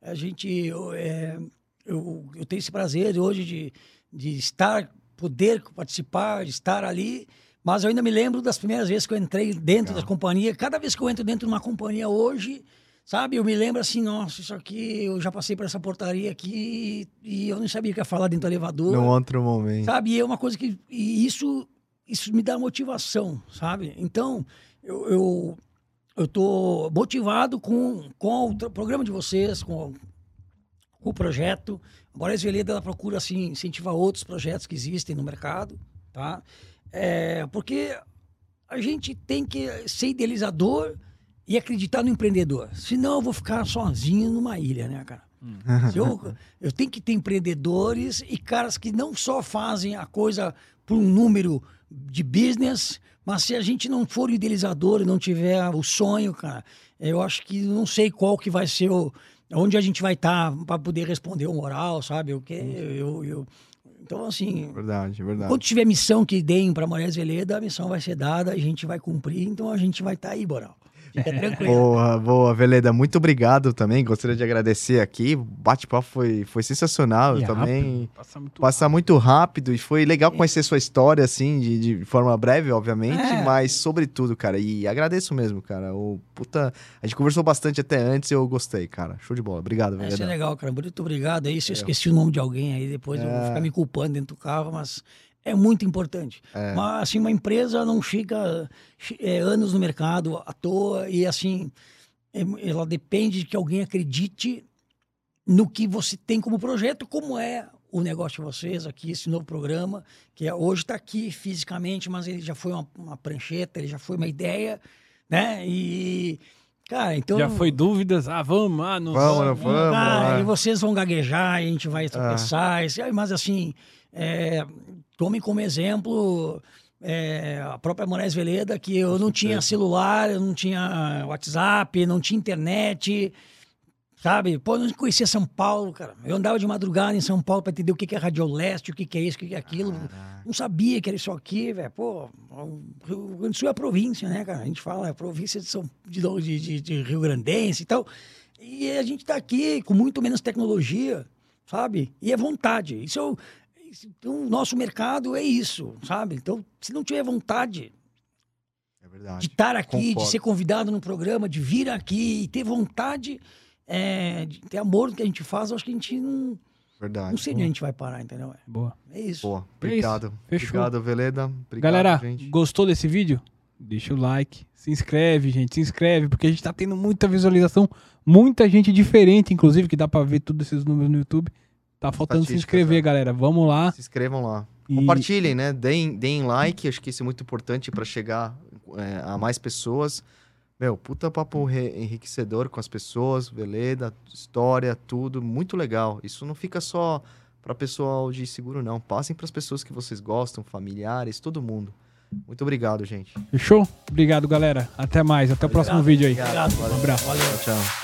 S2: a gente, eu, é, eu, eu tenho esse prazer hoje de, de estar, poder participar, de estar ali, mas eu ainda me lembro das primeiras vezes que eu entrei dentro Legal. da companhia, cada vez que eu entro dentro de uma companhia hoje, sabe, eu me lembro assim, nossa, isso aqui, eu já passei por essa portaria aqui e eu não sabia o que ia falar dentro do elevador.
S1: Num outro momento.
S2: Sabe, e é uma coisa que, e isso isso me dá motivação, sabe? Então, eu, eu, eu tô motivado com, com o programa de vocês, com, com o projeto. A Moraes Veleda, ela procura, assim, incentivar outros projetos que existem no mercado, tá? É, porque a gente tem que ser idealizador e acreditar no empreendedor. Senão eu vou ficar sozinho numa ilha, né, cara? Hum. Eu, eu tenho que ter empreendedores e caras que não só fazem a coisa por um número de business, mas se a gente não for idealizador e não tiver o sonho, cara, eu acho que não sei qual que vai ser o onde a gente vai estar tá para poder responder o moral, sabe? O que eu, eu, então assim,
S1: verdade, verdade.
S2: Quando tiver missão que deem para Moraes Veleda, a missão vai ser dada, a gente vai cumprir, então a gente vai estar tá aí, Boral. Fica tranquilo.
S1: Boa, boa, Veleda. Muito obrigado também. Gostaria de agradecer aqui. O bate-papo foi, foi sensacional e também. Passa muito, passa muito rápido e foi legal conhecer sua história, assim, de, de forma breve, obviamente, é. mas sobretudo, cara. E agradeço mesmo, cara. O puta. A gente conversou bastante até antes e eu gostei, cara. Show de bola. Obrigado, Veleda.
S2: Isso é legal, cara. Muito obrigado. Aí, se eu é. esqueci o nome de alguém aí, depois é. eu vou é. ficar me culpando dentro do carro, mas é muito importante. É. Mas, assim, uma empresa não fica é, anos no mercado à toa e, assim, é, ela depende de que alguém acredite no que você tem como projeto, como é o negócio de vocês aqui, esse novo programa, que é, hoje está aqui fisicamente, mas ele já foi uma, uma, prancheta, ele já foi uma ideia, né? E Cara, então.
S3: Já foi dúvidas? Ah, vamos, ah, não
S1: Vamos, vamos.
S2: Cara,
S1: ah.
S2: e vocês vão gaguejar, e a gente vai tropeçar. esse- Mas assim, é, tome como exemplo é, a própria Moraes Veleda, que eu não tinha celular, eu não tinha WhatsApp, não tinha internet. Sabe? Pô, eu não conhecia São Paulo, cara. Eu andava de madrugada em São Paulo para entender o que é Radioleste, o que é isso, o que é aquilo. Não sabia que era isso aqui, velho. Pô, o Rio Grande do Sul é a província, né, cara? A gente fala, é a província de, São, de, de, de, Rio Grandense e tal. E a gente tá aqui com muito menos tecnologia, sabe? E é vontade. Isso o, então, o nosso mercado é isso, sabe? Então, se não tiver vontade
S1: É verdade.
S2: de estar aqui, de
S1: Concordo.
S2: ser convidado no programa, de vir aqui e ter vontade, é, de ter amor no que a gente faz, eu acho que a gente não,
S1: Verdade.
S2: não sei onde a gente vai parar, entendeu?
S3: Boa.
S2: É isso.
S1: Boa. Obrigado.
S3: Fechou.
S1: Obrigado, Veleda. Obrigado,
S3: Galera,
S1: gente.
S3: gostou desse vídeo? Deixa o like, se inscreve, gente, se inscreve, porque a gente tá tendo muita visualização, muita gente diferente, inclusive, que dá pra ver todos esses números no YouTube. Tá faltando se inscrever,
S1: é.
S3: galera. Vamos lá.
S1: Se inscrevam lá.
S3: E-
S1: Compartilhem, né? Deem, deem like, acho que isso é muito importante para chegar é, a mais pessoas. Meu, puta papo re- enriquecedor com as pessoas, Veleda, história, tudo, muito legal. Isso não fica só para pessoal de seguro, não. Passem para as pessoas que vocês gostam, familiares, todo mundo. Muito obrigado, gente.
S3: Fechou? Obrigado, galera. Até mais. Até o próximo vídeo aí.
S2: Obrigado.
S1: Valeu.
S3: Um abraço.
S2: Valeu.
S1: Tchau, tchau.